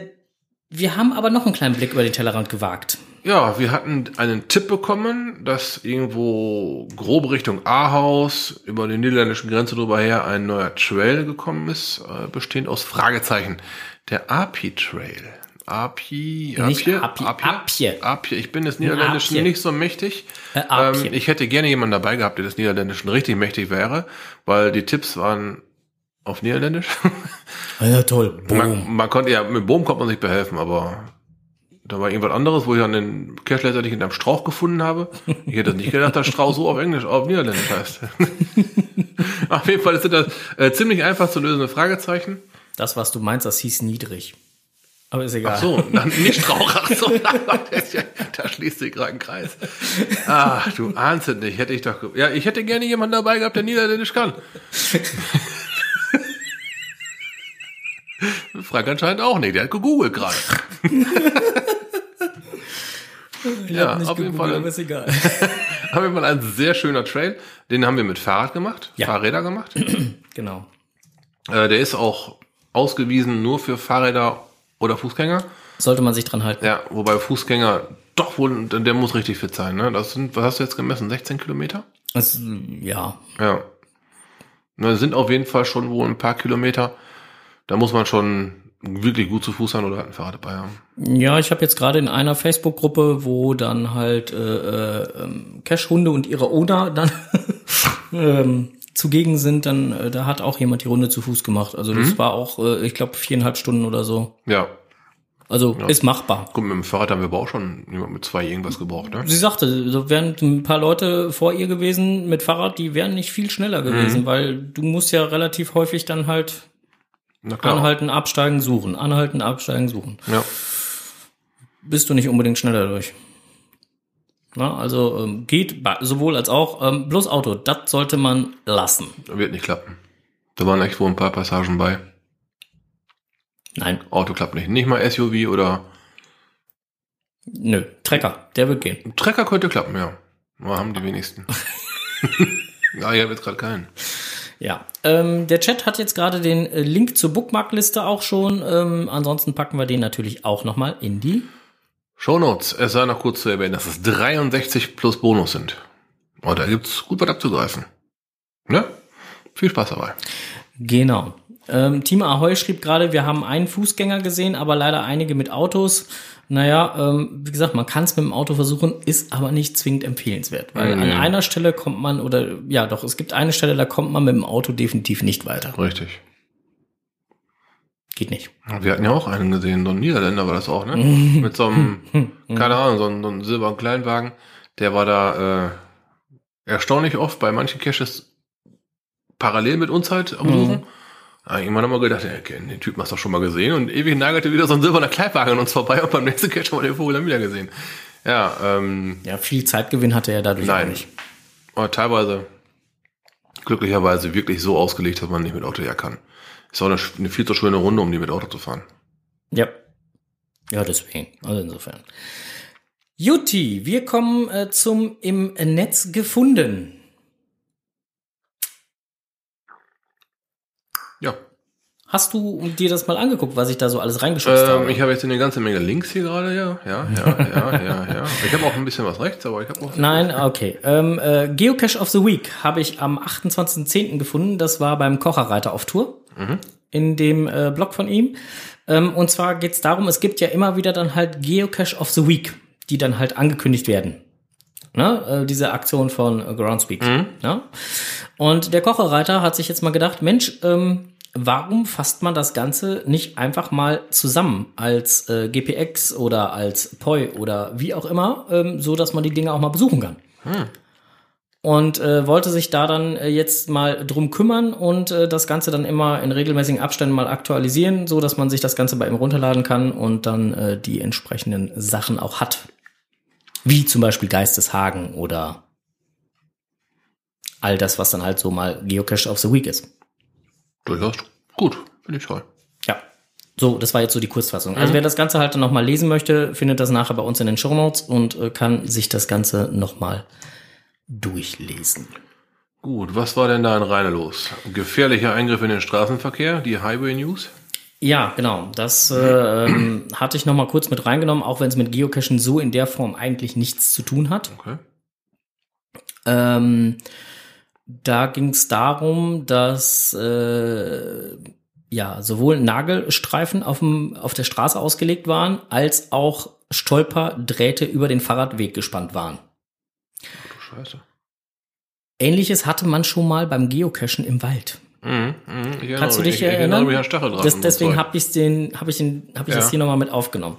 A: wir haben aber noch einen kleinen Blick über den Tellerrand gewagt.
B: Ja, wir hatten einen Tipp bekommen, dass irgendwo grob Richtung Ahaus über die niederländische Grenze drüber her ein neuer Trail gekommen ist, äh, bestehend aus Fragezeichen. Der Api Trail. Api,
A: Nicht? Api,
B: Apje?
A: Apje.
B: Apje. Ich bin des Niederländischen
A: Apje.
B: nicht so mächtig.
A: Äh,
B: ähm, ich hätte gerne jemanden dabei gehabt, der des Niederländischen richtig mächtig wäre, weil die Tipps waren auf Niederländisch.
A: Ja, toll.
B: Man, man konnte ja, mit Boom konnte man sich behelfen, aber da war irgendwas anderes, wo ich dann den Cash letztendlich in einem Strauch gefunden habe. Ich hätte nicht gedacht, dass Strauch so auf Englisch, auf Niederländisch heißt. auf jeden Fall sind das äh, ziemlich einfach zu lösende Fragezeichen.
A: Das, was du meinst, das hieß niedrig. Aber ist egal.
B: Ach so, nicht Strauch, ach so, da schließt sich gerade ein Kreis. Ah, du ahnst es nicht, hätte ich doch, ja, ich hätte gerne jemanden dabei gehabt, der Niederländisch kann. Frank anscheinend auch nicht, der hat gegoogelt gerade. Ja, auf jeden Fall.
A: aber ist egal.
B: Auf jeden Fall ein sehr schöner Trail. Den haben wir mit Fahrrad gemacht,
A: Ja.
B: Fahrräder gemacht.
A: genau.
B: Äh, der ist auch ausgewiesen nur für Fahrräder oder Fußgänger.
A: Sollte man sich dran halten.
B: Ja, wobei Fußgänger doch wohl, der muss richtig fit sein. Ne? Das sind, was hast du jetzt gemessen? 16 Kilometer?
A: Das, ja.
B: Ja. Na, sind auf jeden Fall schon wohl ein paar Kilometer. Da muss man schon wirklich gut zu Fuß sein oder halt ein Fahrrad dabei haben.
A: Ja, ich habe jetzt gerade in einer Facebook-Gruppe, wo dann halt äh, äh, ähm, Cash-Hunde und ihre Owner dann ähm, zugegen sind, dann äh, da hat auch jemand die Runde zu Fuß gemacht. Also das war auch, äh, ich glaube, viereinhalb Stunden oder so.
B: Ja.
A: Also ist machbar.
B: Guck, mit dem Fahrrad haben wir aber auch schon jemand mit zwei irgendwas gebraucht, ne?
A: Sie sagte, so wären ein paar Leute vor ihr gewesen mit Fahrrad, die wären nicht viel schneller gewesen, weil du musst ja relativ häufig dann halt
B: Na klar.
A: anhalten, absteigen, suchen, anhalten, absteigen, suchen.
B: Ja.
A: Bist du nicht unbedingt schneller durch. Na, also ähm, geht sowohl als auch. Ähm, bloß Auto, das sollte man lassen.
B: Wird nicht klappen. Da waren echt wohl ein paar Passagen bei.
A: Nein,
B: Auto klappt nicht. Nicht mal SUV oder
A: nö, Trecker, der wird gehen.
B: Trecker könnte klappen, ja. Mal haben die wenigsten. ja, ich habe jetzt gerade keinen.
A: Ja, ähm, der Chat hat jetzt gerade den äh, Link zur Bookmarkliste auch schon. Ähm, ansonsten packen wir den natürlich auch nochmal in die.
B: Shownotes. Es sei noch kurz zu erwähnen, dass es 63 plus Bonus sind. Und da gibt's gut was abzugreifen. Ne? Viel Spaß dabei.
A: Genau. Ähm, Team Ahoy schrieb gerade, wir haben einen Fußgänger gesehen, aber leider einige mit Autos. Naja, ähm, wie gesagt, man kann es mit dem Auto versuchen, ist aber nicht zwingend empfehlenswert. Weil an
B: Nee.
A: einer Stelle kommt man, oder ja doch, es gibt eine Stelle, da kommt man mit dem Auto definitiv nicht weiter.
B: Richtig.
A: Geht nicht.
B: Wir hatten ja auch einen gesehen, so ein Niederländer war das auch, ne? Mit so einem, keine Ahnung, so einem, so einem silbernen Kleinwagen. Der war da äh, erstaunlich oft bei manchen Caches parallel mit uns halt am Suchen. Hab ich immer noch mal gedacht, okay, den Typen hast du doch schon mal gesehen und ewig nagelte wieder so ein silberner Kleibwagen an uns vorbei und beim nächsten Catch haben wir den Vogel dann wieder gesehen. Ja, ähm,
A: Ja, viel Zeitgewinn hatte er dadurch
B: nein.
A: nicht.
B: Aber teilweise, glücklicherweise wirklich so ausgelegt, dass man nicht mit Auto her kann. Ist auch eine, eine viel zu schöne Runde, um die mit Auto zu fahren.
A: Ja. Ja, deswegen. Also insofern. Juti, wir kommen äh, zum im Netz gefunden.
B: Ja.
A: Hast du dir das mal angeguckt, was ich da so alles reingeschubst
B: Ähm,
A: habe?
B: ich habe jetzt eine ganze Menge Links hier gerade, ja. Ja, ja, ja, ja, ja. Ich habe auch ein bisschen was rechts, aber ich habe auch.
A: Nein, okay. Ähm, äh, Geocache of the Week habe ich am 28.10. gefunden. Das war beim Kocherreiter auf Tour. In dem äh, Blog von ihm. Ähm, und zwar geht es darum, es gibt ja immer wieder dann halt Geocache of the Week, die dann halt angekündigt werden. Ne? Äh, diese Aktion von äh, Groundspeak. Ne? Und der Kocherreiter hat sich jetzt mal gedacht, Mensch, ähm, warum fasst man das Ganze nicht einfach mal zusammen als äh, GPX oder als POI oder wie auch immer, ähm, so dass man die Dinge auch mal besuchen kann. Und äh, wollte sich da dann äh, jetzt mal drum kümmern und äh, das Ganze dann immer in regelmäßigen Abständen mal aktualisieren, so dass man sich das Ganze bei ihm runterladen kann und dann äh, die entsprechenden Sachen auch hat. Wie zum Beispiel Geisteshagen oder all das, was dann halt so mal Geocache of the Week ist.
B: Durchaus gut. Finde ich toll.
A: Ja. So, das war jetzt so die Kurzfassung. Also wer das Ganze halt nochmal lesen möchte, findet das nachher bei uns in den Show Notes und äh, kann sich das Ganze nochmal durchlesen.
B: Gut, was war denn da in Rheine los? Gefährlicher Eingriff in den Straßenverkehr, die Highway News.
A: Ja, genau. Das äh, hatte ich nochmal kurz mit reingenommen, auch wenn es mit Geocachen so in der Form eigentlich nichts zu tun hat.
B: Okay.
A: Ähm, da ging es darum, dass äh, ja sowohl Nagelstreifen auf, dem, auf der Straße ausgelegt waren, als auch Stolperdrähte über den Fahrradweg gespannt waren.
B: Du Scheiße.
A: Ähnliches hatte man schon mal beim Geocachen im Wald.
B: Mhm, ich erinnere
A: Kannst du dich
B: ich, ich
A: erinnern?
B: an Stacheldraht
A: Das, deswegen habe ich den, habe ich den, habe ich das
B: Ja.
A: hier nochmal mit aufgenommen.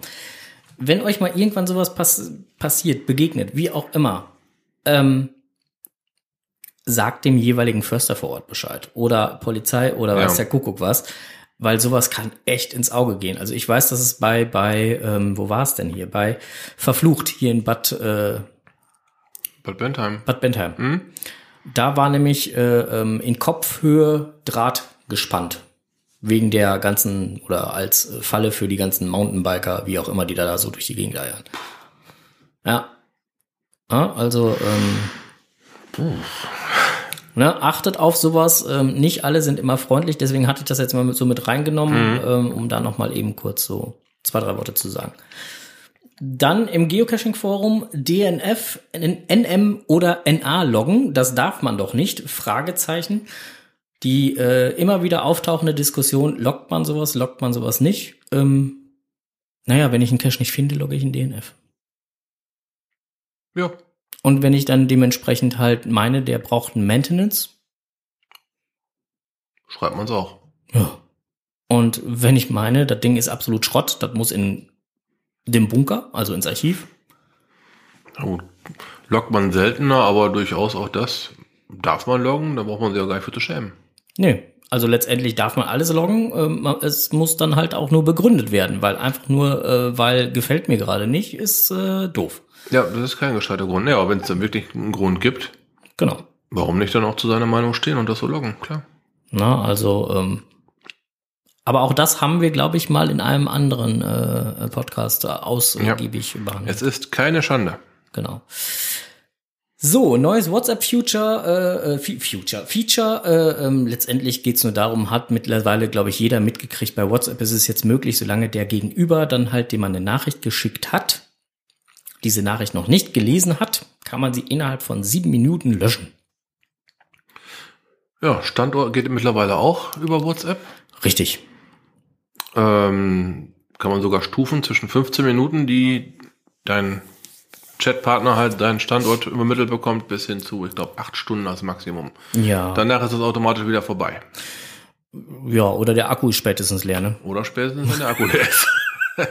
A: Wenn euch mal irgendwann sowas pass passiert, begegnet, wie auch immer, ähm, sagt dem jeweiligen Förster vor Ort Bescheid oder Polizei oder
B: Ja.
A: weiß der Kuckuck was, weil sowas kann echt ins Auge gehen. Also ich weiß, dass es bei bei ähm, wo war es denn hier bei verflucht hier in Bad äh,
B: Bad Bentheim.
A: Bad Bentheim. Da war nämlich äh, ähm, in Kopfhöhe Draht gespannt. Wegen der ganzen, oder als Falle für die ganzen Mountainbiker, wie auch immer, die da, da so durch die Gegend eiern. Ja. ja also, ähm, ne, achtet auf sowas. Ähm, nicht alle sind immer freundlich, deswegen hatte ich das jetzt mal mit, so mit reingenommen, ähm, um da nochmal eben kurz so zwei, drei Worte zu sagen. Dann im Geocaching-Forum DNF, NM oder NA loggen. Das darf man doch nicht. Fragezeichen. Die äh, immer wieder auftauchende Diskussion, loggt man sowas, loggt man sowas nicht? Ähm, naja, wenn ich einen Cache nicht finde, logge ich einen DNF.
B: Ja.
A: Und wenn ich dann dementsprechend halt meine, der braucht ein Maintenance,
B: Schreibt man's auch.
A: ja. Und wenn ich meine, das Ding ist absolut Schrott, das muss in dem Bunker, also ins Archiv,
B: Na gut. Loggt man seltener, aber durchaus auch das darf man loggen, da braucht man sich ja gar nicht für zu schämen.
A: Nee, also letztendlich darf man alles loggen. Ähm, es muss dann halt auch nur begründet werden, weil einfach nur, äh, weil gefällt mir gerade nicht, ist äh, doof.
B: Ja, das ist kein gescheiter Grund. Ja, aber wenn es dann wirklich einen Grund gibt,
A: Genau.
B: warum nicht dann auch zu seiner Meinung stehen und das so loggen? Klar.
A: Na, also, ähm, aber auch das haben wir, glaube ich, mal in einem anderen äh, Podcast äh, ausgiebig behandelt.
B: Es ist keine Schande.
A: Genau. So, neues WhatsApp-Future, äh, äh, Future, Feature. Äh, ähm, letztendlich geht's nur darum, hat mittlerweile, glaube ich, jeder mitgekriegt. Bei WhatsApp ist es jetzt möglich, solange der Gegenüber dann halt, dem man eine Nachricht geschickt hat, diese Nachricht noch nicht gelesen hat, kann man sie innerhalb von sieben Minuten löschen.
B: Ja, Standort geht mittlerweile auch über WhatsApp.
A: Richtig.
B: Ähm, kann man sogar Stufen zwischen 15 Minuten, die dein Chatpartner halt deinen Standort übermittelt bekommt, bis hin zu, ich glaube, acht Stunden als Maximum.
A: Ja.
B: Danach ist es automatisch wieder vorbei.
A: ja, oder der Akku ist spätestens leer, ne?
B: Oder spätestens, wenn der Akku leer ist.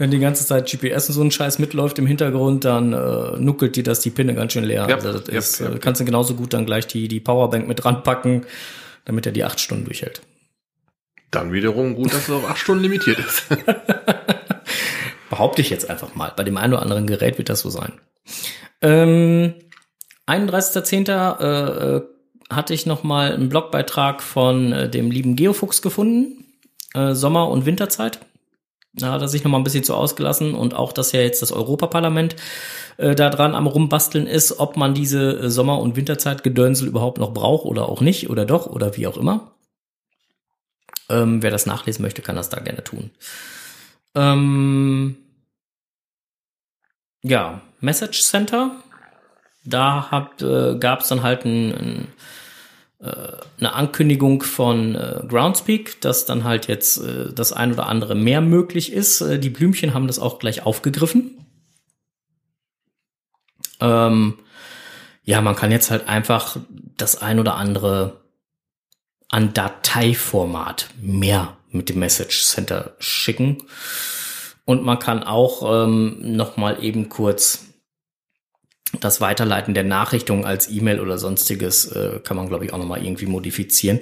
A: Wenn die ganze Zeit GPS und so ein Scheiß mitläuft im Hintergrund, dann äh, nuckelt dir das die Pinne ganz schön leer.
B: Ja,
A: also das
B: ja,
A: ist,
B: ja.
A: äh, kannst du genauso gut dann gleich die, die Powerbank mit ranpacken, damit er die acht Stunden durchhält.
B: Dann wiederum gut, dass es auf acht Stunden limitiert ist.
A: Behaupte ich jetzt einfach mal. Bei dem einen oder anderen Gerät wird das so sein. Ähm, 31.10. Äh, äh, hatte ich noch mal einen Blogbeitrag von äh, dem lieben Geofuchs gefunden. Äh, Sommer- und Winterzeit. Da hat er sich noch mal ein bisschen zu ausgelassen und auch, dass ja jetzt das Europaparlament äh, da dran am rumbasteln ist, ob man diese äh, Sommer- und Winterzeit-Gedönsel überhaupt noch braucht oder auch nicht oder doch oder wie auch immer. Ähm, wer das nachlesen möchte, kann das da gerne tun. Ähm, ja, Message Center. Da äh, gab es dann halt ein, ein, eine Ankündigung von äh, Groundspeak, dass dann halt jetzt äh, das ein oder andere mehr möglich ist. Äh, die Blümchen haben das auch gleich aufgegriffen. Ähm, ja, man kann jetzt halt einfach das ein oder andere an Dateiformat mehr mit dem Message Center schicken. Und man kann auch ähm, noch mal eben kurz das Weiterleiten der Nachrichtung als E-Mail oder sonstiges äh, kann man, glaube ich, auch noch mal irgendwie modifizieren.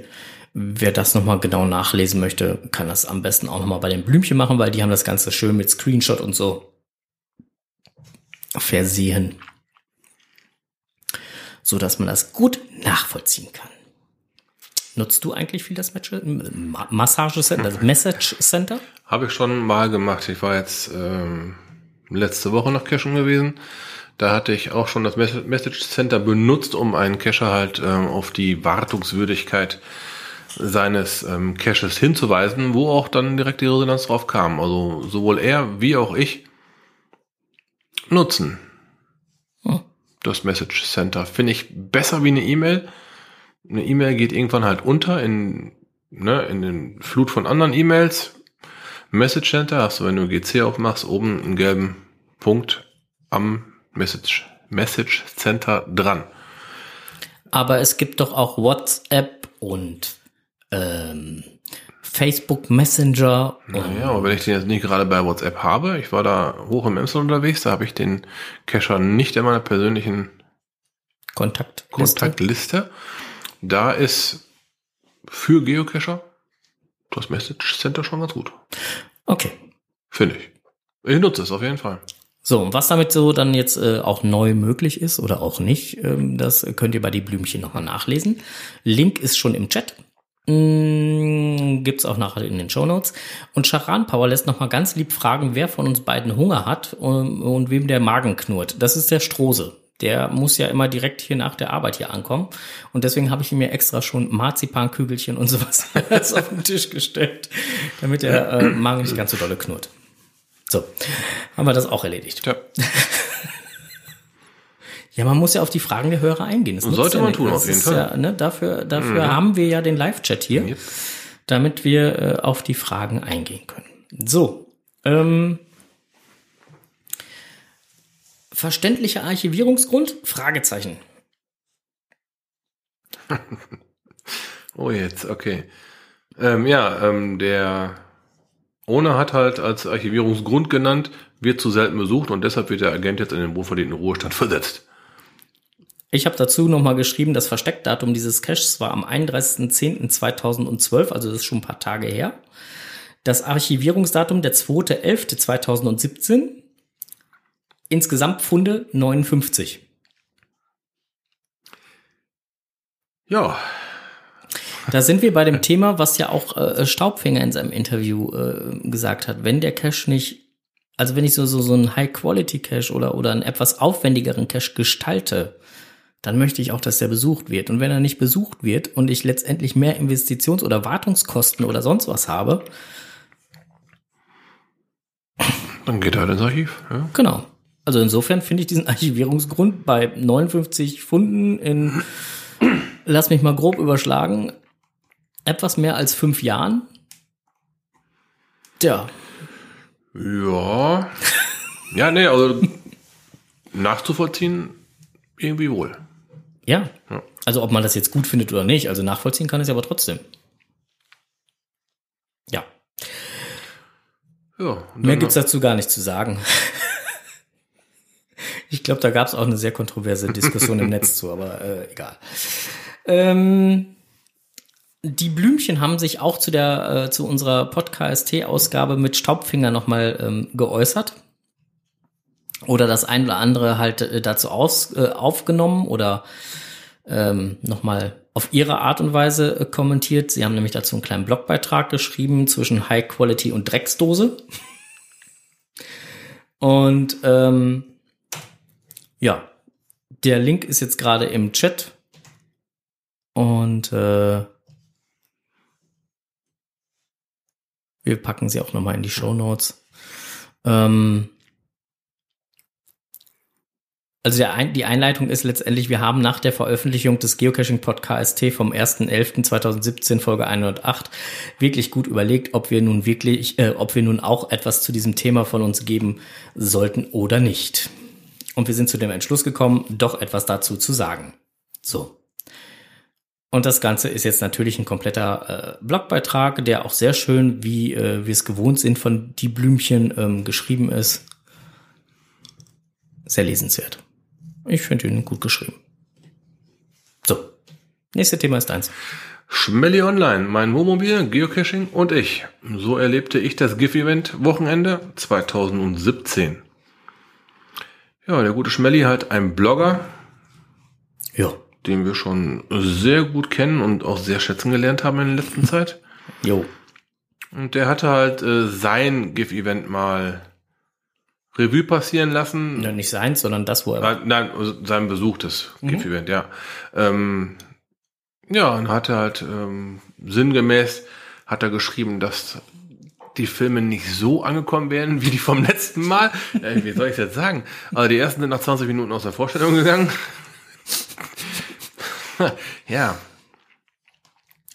A: Wer das noch mal genau nachlesen möchte, kann das am besten auch noch mal bei den Blümchen machen, weil die haben das Ganze schön mit Screenshot und so versehen, so dass man das gut nachvollziehen kann. Nutzt du eigentlich viel das Massage Center, das Message Center?
B: Habe ich schon mal gemacht. Ich war jetzt ähm, letzte Woche noch cashen gewesen. Da hatte ich auch schon das Mes- Message Center benutzt, um einen Cacher halt ähm, auf die Wartungswürdigkeit seines ähm, Caches hinzuweisen, wo auch dann direkt die Resonanz drauf kam. Also sowohl er wie auch ich nutzen
A: Hm.
B: das Message Center. Finde ich besser wie eine E-Mail. Eine E-Mail geht irgendwann halt unter in, ne, in den Flut von anderen E-Mails. Message Center hast du, wenn du GC aufmachst, oben einen gelben Punkt am Message, Message Center dran.
A: Aber es gibt doch auch WhatsApp und ähm, Facebook Messenger und
B: Naja, aber wenn ich den jetzt nicht gerade bei WhatsApp habe, ich war da hoch im Emsland unterwegs, da habe ich den Cacher nicht in meiner persönlichen
A: Kontaktliste.
B: Kontaktliste. Da ist für Geocacher das Message Center schon ganz gut.
A: Okay.
B: Finde ich. Ich nutze es auf jeden Fall.
A: So, und was damit so dann jetzt äh, auch neu möglich ist oder auch nicht, ähm, das könnt ihr bei die Blümchen nochmal nachlesen. Link ist schon im Chat. Mm, gibt's auch nachher in den Show Notes. Und Charan Power lässt nochmal ganz lieb fragen, wer von uns beiden Hunger hat und, und wem der Magen knurrt. Das ist der Strose. Der muss ja immer direkt hier nach der Arbeit hier ankommen. Und deswegen habe ich ihm mir extra schon Marzipankügelchen und sowas auf den Tisch gestellt, damit der äh, Magen nicht ganz so dolle knurrt. So, haben wir das auch erledigt.
B: Tja,
A: Ja, man muss ja auf die Fragen der Hörer eingehen. Das
B: Sollte
A: ja
B: man
A: nicht.
B: tun,
A: Das
B: auf jeden Fall.
A: Ja, ne, dafür dafür haben wir ja den Live-Chat hier,
B: Yep.
A: damit wir äh, auf die Fragen eingehen können. So, ähm, verständlicher Archivierungsgrund? Fragezeichen.
B: Oh, jetzt, okay. Ähm, ja, ähm, der Owner hat halt als Archivierungsgrund genannt, wird zu selten besucht und deshalb wird der Agent jetzt in den wohlverdienten Ruhestand versetzt.
A: Ich habe dazu nochmal geschrieben, das Versteckdatum dieses Caches war am 31.10.2012, also das ist schon ein paar Tage her. Das Archivierungsdatum der 2.11.2017. Insgesamt Funde 59.
B: Ja,
A: Da sind wir bei dem Thema, was ja auch äh, Staubfinger in seinem Interview äh, gesagt hat. Wenn der Cache nicht, also wenn ich so, so, so einen High-Quality-Cache oder, oder einen etwas aufwendigeren Cache gestalte, dann möchte ich auch, dass der besucht wird. Und wenn er nicht besucht wird und ich letztendlich mehr Investitions- oder Wartungskosten oder sonst was habe,
B: dann geht er halt ins Archiv. Ja.
A: genau. Also insofern finde ich diesen Archivierungsgrund bei 59 Funden in, lass mich mal grob überschlagen, etwas mehr als fünf Jahren. Tja,
B: Ja. Ja, nee, also nachzuvollziehen irgendwie wohl.
A: Ja.
B: Ja.
A: Also ob man das jetzt gut findet oder nicht, also nachvollziehen kann es aber trotzdem. Ja.
B: Ja. und
A: Mehr
B: dann
A: gibt's dazu gar nicht zu sagen. Ich glaube, da gab's auch eine sehr kontroverse Diskussion im Netz zu, aber äh, egal. Ähm, die Blümchen haben sich auch zu der äh, zu unserer Podcast-Ausgabe mit Staubfinger nochmal ähm, geäußert. Oder das ein oder andere halt äh, dazu aus, äh, aufgenommen oder ähm, nochmal auf ihre Art und Weise äh, kommentiert. Sie haben nämlich dazu einen kleinen Blogbeitrag geschrieben zwischen High Quality und Drecksdose. und ähm, ja, der Link ist jetzt gerade im Chat. Und äh, Wir packen sie auch nochmal in die Show Notes. Ähm, also Ein die Einleitung ist letztendlich, wir haben nach der Veröffentlichung des Geocaching Podcast vom 1.11.2017 Folge 108 wirklich gut überlegt, ob wir nun wirklich, äh, ob wir nun auch etwas zu diesem Thema von uns geben sollten oder nicht. Und wir sind zu dem Entschluss gekommen, doch etwas dazu zu sagen. So. Und das Ganze ist jetzt natürlich ein kompletter äh, Blogbeitrag, der auch sehr schön, wie äh, wir es gewohnt sind, von die Blümchen ähm, geschrieben ist. Sehr lesenswert. Ich finde ihn gut geschrieben. So, nächste Thema ist eins.
B: Schmelly Online, mein Wohnmobil, Geocaching und ich. So erlebte ich das GIF-Event Wochenende 2017. Ja, der gute Schmelly hat einen Blogger. Den wir schon sehr gut kennen und auch sehr schätzen gelernt haben in der letzten Zeit.
A: Jo.
B: Und der hatte halt äh, sein GIF-Event mal Revue passieren lassen.
A: Ja, nicht seins, sondern das, wo er
B: war. Nein, also sein besuchtes mhm. GIF-Event, ja. Ähm, ja, und hat er halt ähm, sinngemäß hat er geschrieben, dass die Filme nicht so angekommen wären wie die vom letzten Mal. Äh, wie soll ich das jetzt sagen? Also die ersten sind nach 20 Minuten aus der Vorstellung gegangen. ja.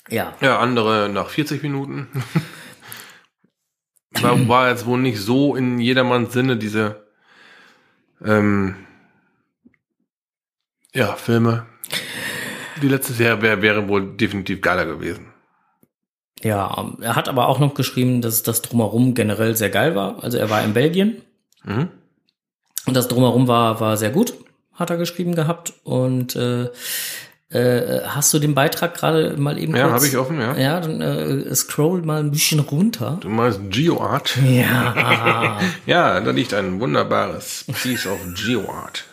A: Ja.
B: Ja, andere nach 40 Minuten. war, war jetzt wohl nicht so in jedermanns Sinne, diese ähm, ja, Filme. Die letzte Serie wäre wäre wohl definitiv geiler gewesen.
A: Ja, er hat aber auch noch geschrieben, dass das drumherum generell sehr geil war. Also er war in Belgien. Mhm. Und das drumherum war, war sehr gut, hat er geschrieben gehabt. Und äh, äh, hast du den Beitrag gerade mal eben
B: Ja, habe ich offen, ja.
A: Ja, dann äh, scroll mal ein bisschen runter.
B: Du meinst GeoArt?
A: Ja.
B: ja, da liegt ein wunderbares Piece of GeoArt.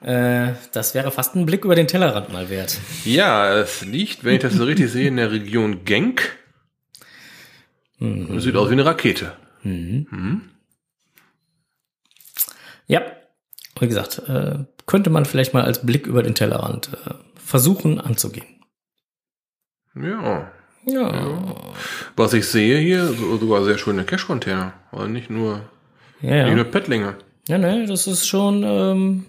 A: Äh, das wäre fast ein Blick über den Tellerrand mal wert.
B: Ja, es liegt, wenn ich das so richtig sehe, in der Region Genk. Mhm. Sieht aus wie eine Rakete.
A: Mhm. Mhm. Ja, wie gesagt, äh, könnte man vielleicht mal als Blick über den Tellerrand äh, versuchen anzugehen.
B: Ja.
A: Ja. ja.
B: Was ich sehe hier, sogar sehr schöne Cash-Container. Aber nicht nur,
A: ja, ja.
B: nicht nur Pettlinge.
A: Ja, ne, das ist schon ähm,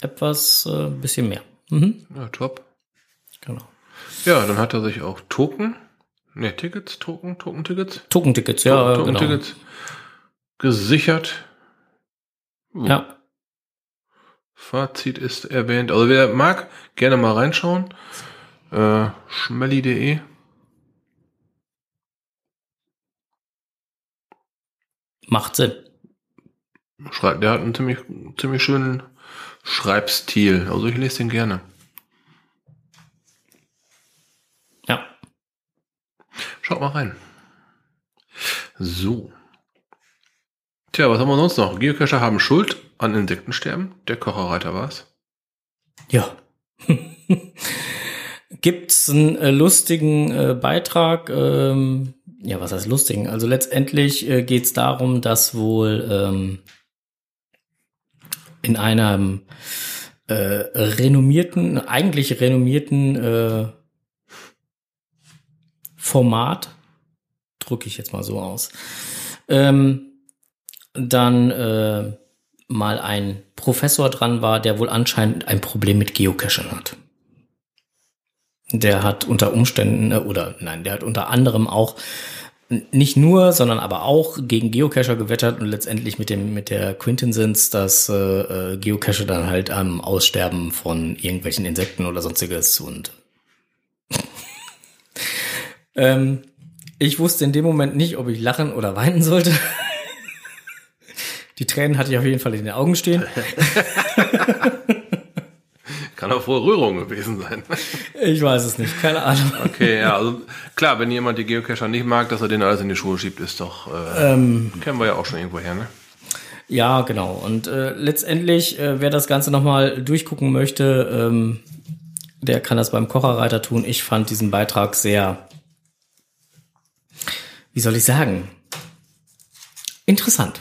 A: etwas äh, bisschen mehr.
B: Mhm. Ja, top.
A: Genau.
B: Ja, dann hat er sich auch Token, ne, Tickets, Token, Token-Tickets.
A: Token-Tickets, ja,
B: Token-Tickets genau. gesichert.
A: Ja.
B: Fazit ist erwähnt. Also wer mag, gerne mal reinschauen. Äh, schmelly.de.
A: Macht Sinn.
B: Schreibt, der hat einen ziemlich, ziemlich schönen Schreibstil. Also ich lese den gerne.
A: Ja.
B: Schaut mal rein. So. Tja, was haben wir sonst noch? Geocacher haben Schuld an Insektensterben. Der Kocherreiter war's.
A: Ja. Gibt's einen äh, lustigen äh, Beitrag? Ähm, ja, was heißt lustigen? Also letztendlich äh, geht's darum, dass wohl ähm, in einem äh, renommierten, eigentlich renommierten äh, Format, drücke ich jetzt mal so aus, ähm, dann äh, mal ein Professor dran war, der wohl anscheinend ein Problem mit Geocaching hat. Der hat unter Umständen, äh, oder nein, der hat unter anderem auch nicht nur, sondern aber auch gegen Geocacher gewettert und letztendlich mit dem mit der Quintessence, dass äh, äh, Geocache dann halt am Aussterben von irgendwelchen Insekten oder sonstiges und ähm, ich wusste in dem Moment nicht, ob ich lachen oder weinen sollte. Die Tränen hatte ich auf jeden Fall in den Augen stehen.
B: Kann auch vor Rührung gewesen sein.
A: Ich weiß es nicht, keine Ahnung.
B: Okay, ja, also klar, wenn jemand die Geocacher nicht mag, dass er den alles in die Schuhe schiebt, ist doch, äh,
A: Ähm,
B: kennen wir ja auch schon irgendwo her, ne?
A: Ja, genau. Und äh, letztendlich, äh, wer das Ganze nochmal durchgucken möchte, ähm, der kann das beim Kocherreiter tun. Ich fand diesen Beitrag sehr, wie soll ich sagen, interessant.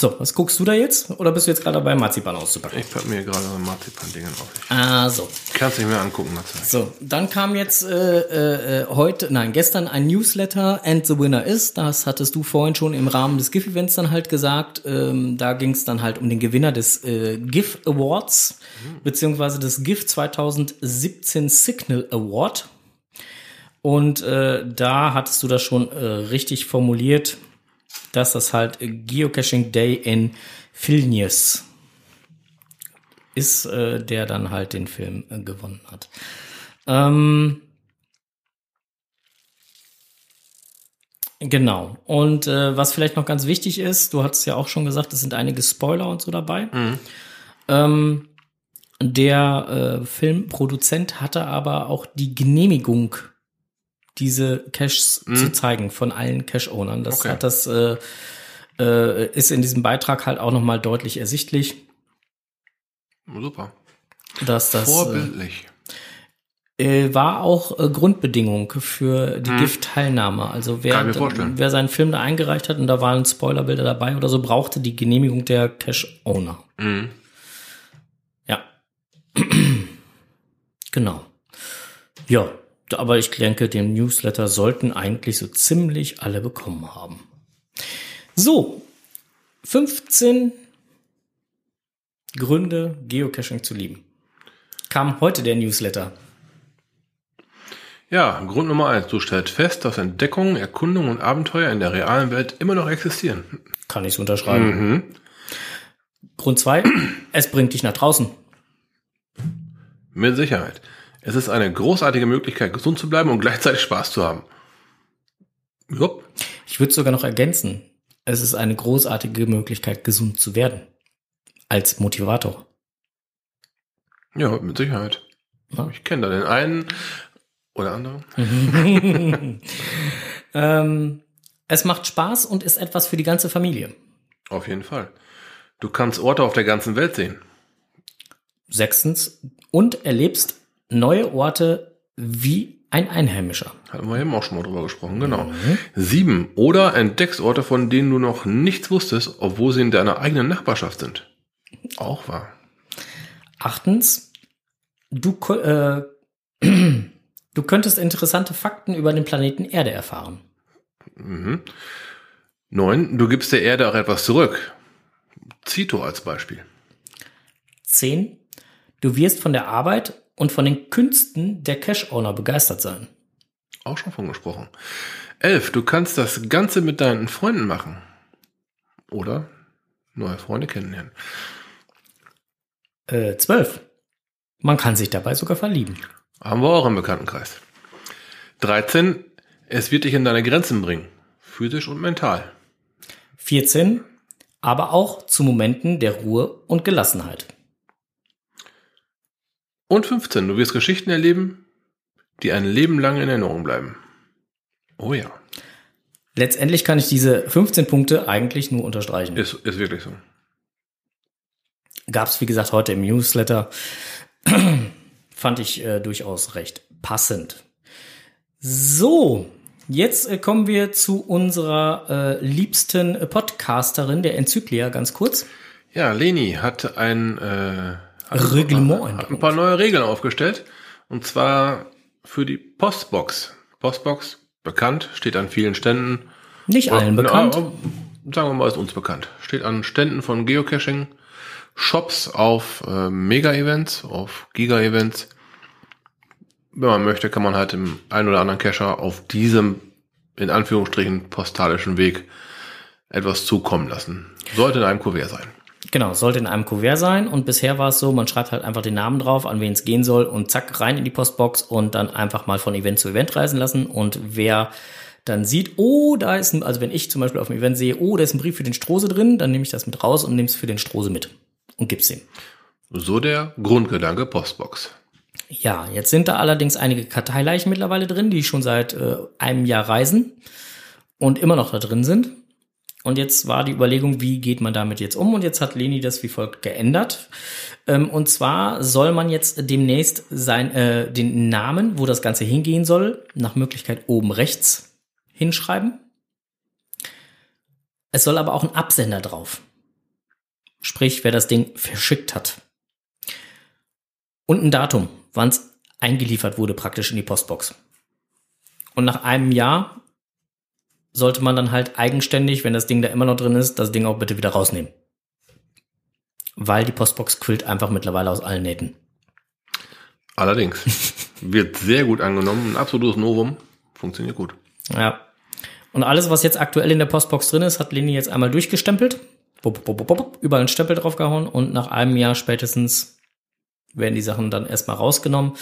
A: So, was guckst du da jetzt? Oder bist du jetzt gerade dabei, Marzipan auszupacken?
B: Ich pack mir gerade so Marzipan-Dingen auf.
A: Ah, so.
B: Ich kann es nicht mehr angucken, Matze.
A: So, dann kam jetzt äh, äh, äh, heute, nein, gestern ein Newsletter, And the Winner is. Das hattest du vorhin schon im Rahmen des GIF-Events dann halt gesagt. Ähm, da ging es dann halt um den Gewinner des äh, GIF Awards, beziehungsweise des GIF 2017 Signal Award. Und äh, da hattest du das schon äh, richtig formuliert, dass das halt Geocaching Day in Vilnius ist, äh, der dann halt den Film äh, gewonnen hat. Ähm, genau. Und äh, was vielleicht noch ganz wichtig ist, du hast ja auch schon gesagt, es sind einige Spoiler und so dabei. Ähm, der äh, Filmproduzent hatte aber auch die Genehmigung, diese Caches zu zeigen von allen Cache-Ownern. Das
B: Okay.
A: hat das äh, äh, ist in diesem Beitrag halt auch noch mal deutlich ersichtlich,
B: Super.
A: dass das äh,
B: Vorbildlich.
A: äh, war auch äh, Grundbedingung für die GIF-Teilnahme. Also wer, wer seinen Film da eingereicht hat und da waren Spoilerbilder dabei oder so, brauchte die Genehmigung der Cache-Owner.
B: Mhm.
A: Ja. genau. Ja, aber ich denke, den Newsletter sollten eigentlich so ziemlich alle bekommen haben. So, 15 Gründe, Geocaching zu lieben. Kam heute der Newsletter.
B: Ja, Grund Nummer eins. Du stellst fest, dass Entdeckungen, Erkundungen und Abenteuer in der realen Welt immer noch existieren.
A: Kann ich unterschreiben. Grund zwei: es bringt dich nach draußen.
B: Mit Sicherheit. Es ist eine großartige Möglichkeit, gesund zu bleiben und gleichzeitig Spaß zu haben. Jupp.
A: Ich würde sogar noch ergänzen, es ist eine großartige Möglichkeit, gesund zu werden. Als Motivator.
B: Ja, mit Sicherheit.
A: Ja.
B: Ich kenne da den einen oder anderen.
A: ähm, es macht Spaß und ist etwas für die ganze Familie.
B: Auf jeden Fall. Du kannst Orte auf der ganzen Welt sehen.
A: Sechstens, und erlebst neue Orte wie ein Einheimischer.
B: Hatten wir eben auch schon mal drüber gesprochen, genau. Sieben. Oder entdeckst Orte, von denen du noch nichts wusstest, obwohl sie in deiner eigenen Nachbarschaft sind. Auch wahr.
A: Achtens, du, äh, du könntest interessante Fakten über den Planeten Erde erfahren.
B: Mhm. Neun. Du gibst der Erde auch etwas zurück. Zito als Beispiel.
A: Zehn, du wirst von der Arbeit und von den Künsten der Cash-Owner begeistert sein.
B: Auch schon von gesprochen. Elf. Du kannst das Ganze mit deinen Freunden machen. Oder neue Freunde kennenlernen.
A: Äh, zwölf, man kann sich dabei sogar verlieben.
B: Haben wir auch im Bekanntenkreis. 13. Es wird dich in deine Grenzen bringen. Physisch und mental.
A: 14, aber auch zu Momenten der Ruhe und Gelassenheit.
B: Und 15. Du wirst Geschichten erleben, die ein Leben lang in Erinnerung bleiben. Oh ja.
A: Letztendlich kann ich diese 15 Punkte eigentlich nur unterstreichen.
B: Ist, ist wirklich so.
A: Gab es, wie gesagt, heute im Newsletter. Fand ich äh, durchaus recht passend. So, jetzt äh, kommen wir zu unserer äh, liebsten Podcasterin, der Enzyklia, ganz kurz.
B: Ja, Leni hat ein, äh, hat
A: Reglement
B: hat ein paar neue Regeln aufgestellt. Und zwar für die Postbox. Postbox, bekannt, steht an vielen Ständen.
A: Nicht allen
B: Na,
A: bekannt.
B: aber sagen wir mal, ist uns bekannt. Steht an Ständen von Geocaching, Shops auf äh, Mega-Events, auf Giga-Events. Wenn man möchte, kann man halt im einen oder anderen Cacher auf diesem, in Anführungsstrichen, postalischen Weg etwas zukommen lassen. Sollte in einem Kuvert sein.
A: Genau, sollte in einem Kuvert sein. Und bisher war es so, man schreibt halt einfach den Namen drauf, an wen es gehen soll und zack, rein in die Postbox und dann einfach mal von Event zu Event reisen lassen. Und wer dann sieht, oh, da ist ein, also wenn ich zum Beispiel auf dem Event sehe, oh, da ist ein Brief für den Strose drin, dann nehme ich das mit raus und nehme es für den Strose mit. und gibst ihm.
B: So der Grundgedanke Postbox.
A: Ja, jetzt sind da allerdings einige Karteileichen mittlerweile drin, die schon seit äh, einem Jahr reisen und immer noch da drin sind. Und jetzt war die Überlegung, wie geht man damit jetzt um? Und jetzt hat Leni das wie folgt geändert. Ähm, und zwar soll man jetzt demnächst sein, äh, den Namen, wo das Ganze hingehen soll, nach Möglichkeit oben rechts hinschreiben. Es soll aber auch ein Absender drauf. Sprich, wer das Ding verschickt hat. Und ein Datum, wann es eingeliefert wurde, praktisch in die Postbox. Und nach einem Jahr sollte man dann halt eigenständig, wenn das Ding da immer noch drin ist, das Ding auch bitte wieder rausnehmen. Weil die Postbox quillt einfach mittlerweile aus allen Nähten.
B: Allerdings. Wird sehr gut angenommen. Ein absolutes Novum. Funktioniert gut.
A: Ja. Und alles, was jetzt aktuell in der Postbox drin ist, hat Leni jetzt einmal durchgestempelt. Bup, bup, bup, überall einen Stempel draufgehauen und nach einem Jahr spätestens werden die Sachen dann erstmal rausgenommen.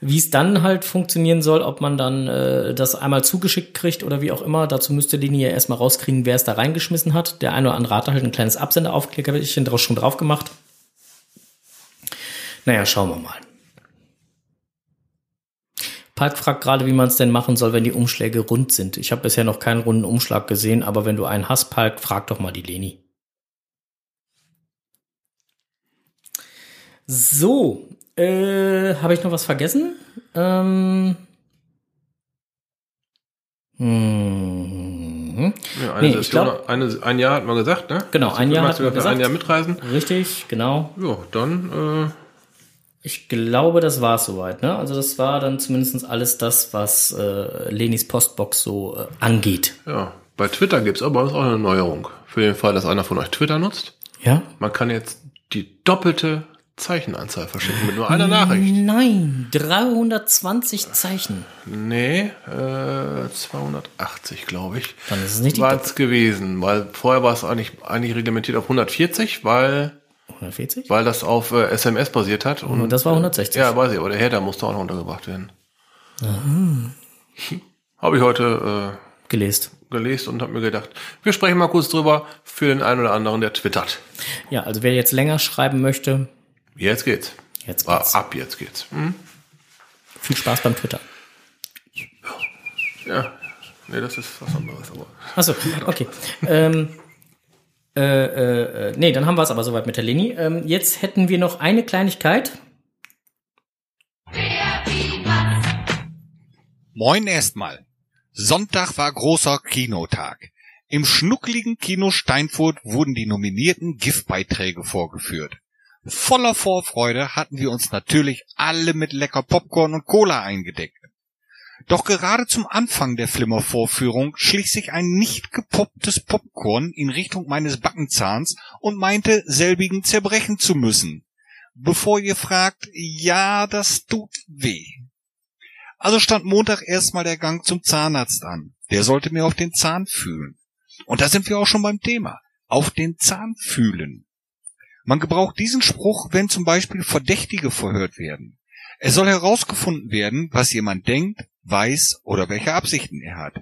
A: Wie es dann halt funktionieren soll, ob man dann äh, das einmal zugeschickt kriegt oder wie auch immer, dazu müsste Leni ja erstmal rauskriegen, wer es da reingeschmissen hat. Der eine oder andere hat halt ein kleines Absenderaufklickerchen draus schon drauf gemacht. Naja, schauen wir mal. Palk fragt gerade, wie man es denn machen soll, wenn die Umschläge rund sind. Ich habe bisher noch keinen runden Umschlag gesehen, aber wenn du einen hast, Palk, frag doch mal die Leni. So, äh, habe ich noch was vergessen? Ähm, hm,
B: Ja, eine
A: Nee, ich
B: Session,
A: glaub-
B: eine, ein Jahr hat man gesagt, ne?
A: Genau, ein Jahr hat man
B: für ein
A: gesagt.
B: Jahr mitreisen?
A: richtig, genau.
B: Ja, dann,
A: Ich glaube, das war soweit. Ne? Also das war dann zumindest alles das, was äh, Lenis Postbox so äh, angeht.
B: äh, ja. Bei Twitter gibt's aber auch eine Neuerung. Für den Fall, dass einer von euch Twitter nutzt.
A: Ja?
B: Man kann jetzt die doppelte Zeichenanzahl verschicken mit nur einer Nachricht.
A: Nein, 320 Zeichen.
B: Nee, äh, 280, glaube ich.
A: Dann ist es nicht
B: War es gewesen, weil vorher war es eigentlich, eigentlich reglementiert auf 140, weil,
A: 140?
B: weil das auf äh, SMS basiert hat. Und,
A: Und das war 160.
B: Ja, weiß ich, aber der Header musste auch noch untergebracht werden. Habe ich heute äh, gelesen und habe mir gedacht, wir sprechen mal kurz drüber für den einen oder anderen, der twittert.
A: Ja, also wer jetzt länger schreiben möchte,
B: Jetzt geht's.
A: jetzt geht's.
B: ab jetzt geht's. Hm?
A: Viel Spaß beim Twitter.
B: Ja, nee, das ist was anderes. Aber
A: Achso, okay. ähm, äh, äh, äh, nee, dann haben wir es aber soweit mit der Leni. Ähm, jetzt hätten wir noch eine Kleinigkeit.
C: Moin erstmal. Sonntag war großer Kinotag. Im schnuckligen Kino Steinfurt wurden die nominierten GIF-Beiträge vorgeführt. Voller Vorfreude hatten wir uns natürlich alle mit lecker Popcorn und Cola eingedeckt. Doch gerade zum Anfang der Flimmer-Vorführung schlich sich ein nicht gepopptes Popcorn in Richtung meines Backenzahns und meinte, selbigen zerbrechen zu müssen. Bevor ihr fragt, ja, das tut weh. Also stand Montag erstmal der Gang zum Zahnarzt an. Der sollte mir auf den Zahn fühlen. Und da sind wir auch schon beim Thema. Auf den Zahn fühlen. Man gebraucht diesen Spruch, wenn zum Beispiel Verdächtige verhört werden. Es soll herausgefunden werden, was jemand denkt, weiß oder welche Absichten er hat.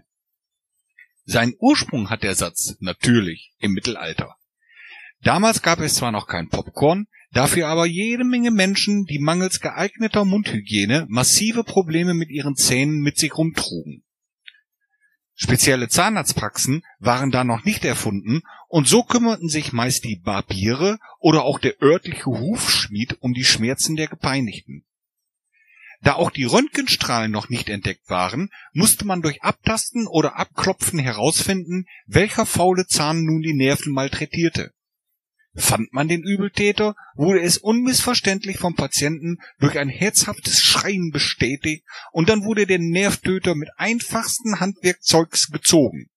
C: Seinen Ursprung hat der Satz natürlich im Mittelalter. Damals gab es zwar noch kein Popcorn, dafür aber jede Menge Menschen, die mangels geeigneter Mundhygiene massive Probleme mit ihren Zähnen mit sich rumtrugen. Spezielle Zahnarztpraxen waren da noch nicht erfunden und so kümmerten sich meist die Barbiere oder auch der örtliche Hufschmied um die Schmerzen der Gepeinigten. Da auch die Röntgenstrahlen noch nicht entdeckt waren, musste man durch Abtasten oder Abklopfen herausfinden, welcher faule Zahn nun die Nerven malträtierte. Fand man den Übeltäter, wurde es unmissverständlich vom Patienten durch ein herzhaftes Schreien bestätigt und dann wurde der Nervtöter mit einfachsten Handwerkzeugs gezogen.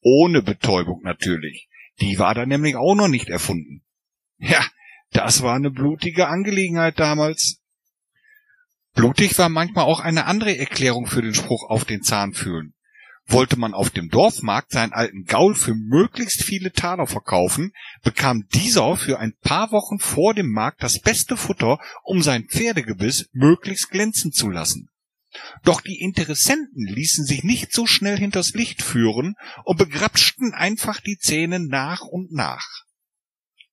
C: Ohne Betäubung natürlich. Die war da nämlich auch noch nicht erfunden. Ja, das war eine blutige Angelegenheit damals. Blutig war manchmal auch eine andere Erklärung für den Spruch auf den Zahn fühlen. Wollte man auf dem Dorfmarkt seinen alten Gaul für möglichst viele Taler verkaufen, bekam dieser für ein paar Wochen vor dem Markt das beste Futter, um sein Pferdegebiss möglichst glänzen zu lassen. Doch die Interessenten ließen sich nicht so schnell hinters Licht führen und begrapschten einfach die Zähne nach und nach.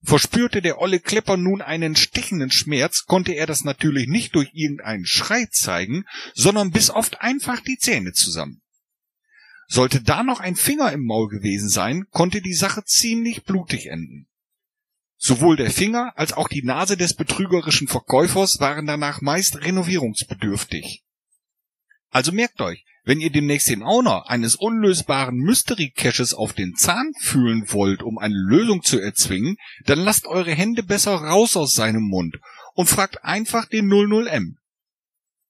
C: Verspürte der olle Klepper nun einen stechenden Schmerz, konnte er das natürlich nicht durch irgendeinen Schrei zeigen, sondern bis oft einfach die Zähne zusammen. Sollte da noch ein Finger im Maul gewesen sein, konnte die Sache ziemlich blutig enden. Sowohl der Finger als auch die Nase des betrügerischen Verkäufers waren danach meist renovierungsbedürftig. Also merkt euch, wenn ihr demnächst den Owner eines unlösbaren Mystery Caches auf den Zahn fühlen wollt, um eine Lösung zu erzwingen, dann lasst eure Hände besser raus aus seinem Mund und fragt einfach den 00M.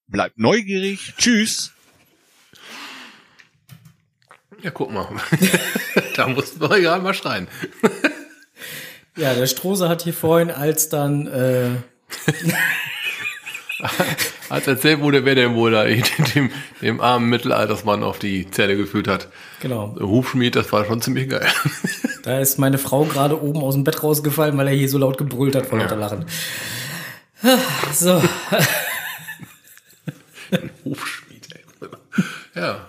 C: Bleibt neugierig. Tschüss.
B: Ja, guck mal. da mussten wir gerade mal schreien.
A: Ja, der Strose hat hier vorhin, als dann äh,
B: Als erzählt wurde, wer denn wohl da dem, dem armen Mittelaltersmann auf die Zelle geführt hat.
A: genau,
B: Hufschmied, das war schon ziemlich geil.
A: da ist meine Frau gerade oben aus dem Bett rausgefallen, weil er hier so laut gebrüllt hat vor lauter Lachen. So,
B: Hufschmied, ey. Ja.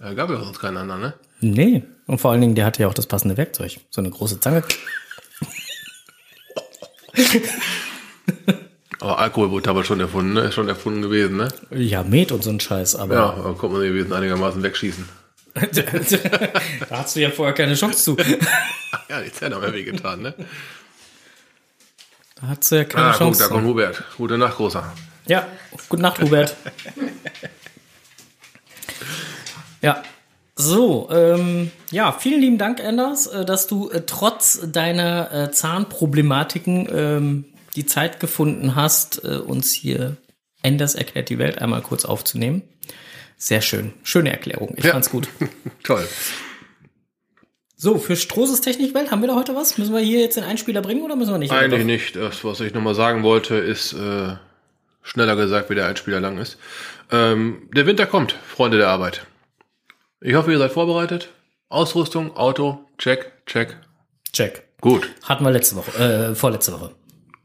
B: Ja gab ja sonst keinen anderen, ne?
A: nee. Und vor allen Dingen, der hatte ja auch das passende Werkzeug. So eine große Zange.
B: Aber Alkohol wurde aber schon erfunden, ne? Ist schon erfunden gewesen, ne?
A: Ja, Met und so ein Scheiß, aber
B: Ja, da konnte man den Wesen einigermaßen wegschießen.
A: da hast du ja vorher keine Chance zu.
B: Ach ja, die Zähne haben ja wehgetan, ne?
A: Da hast du ja keine
B: Ah, guck,
A: Chance
B: da
A: zu.
B: kommt Hubert. Gute Nacht, Großer.
A: Ja, gute Nacht, Hubert. Ja. So, ähm, ja, vielen lieben Dank, Anders, äh, dass du äh, trotz deiner äh, Zahnproblematiken ähm, die Zeit gefunden hast, äh, uns hier Anders erklärt die Welt einmal kurz aufzunehmen. Sehr schön. Schöne Erklärung. Ich
B: Ja.
A: fand's gut.
B: Toll.
A: So, für Strohses Technikwelt haben wir da heute was? Müssen wir hier jetzt den Einspieler bringen oder müssen wir nicht?
B: Eigentlich nicht. Das, was ich nochmal sagen wollte, ist äh, schneller gesagt, wie der Einspieler lang ist. Ähm, der Winter kommt, Freunde der Arbeit. Ich hoffe, ihr seid vorbereitet. Ausrüstung, Auto, check, check.
A: Check.
B: Gut.
A: Hatten wir letzte Woche, äh, vorletzte Woche.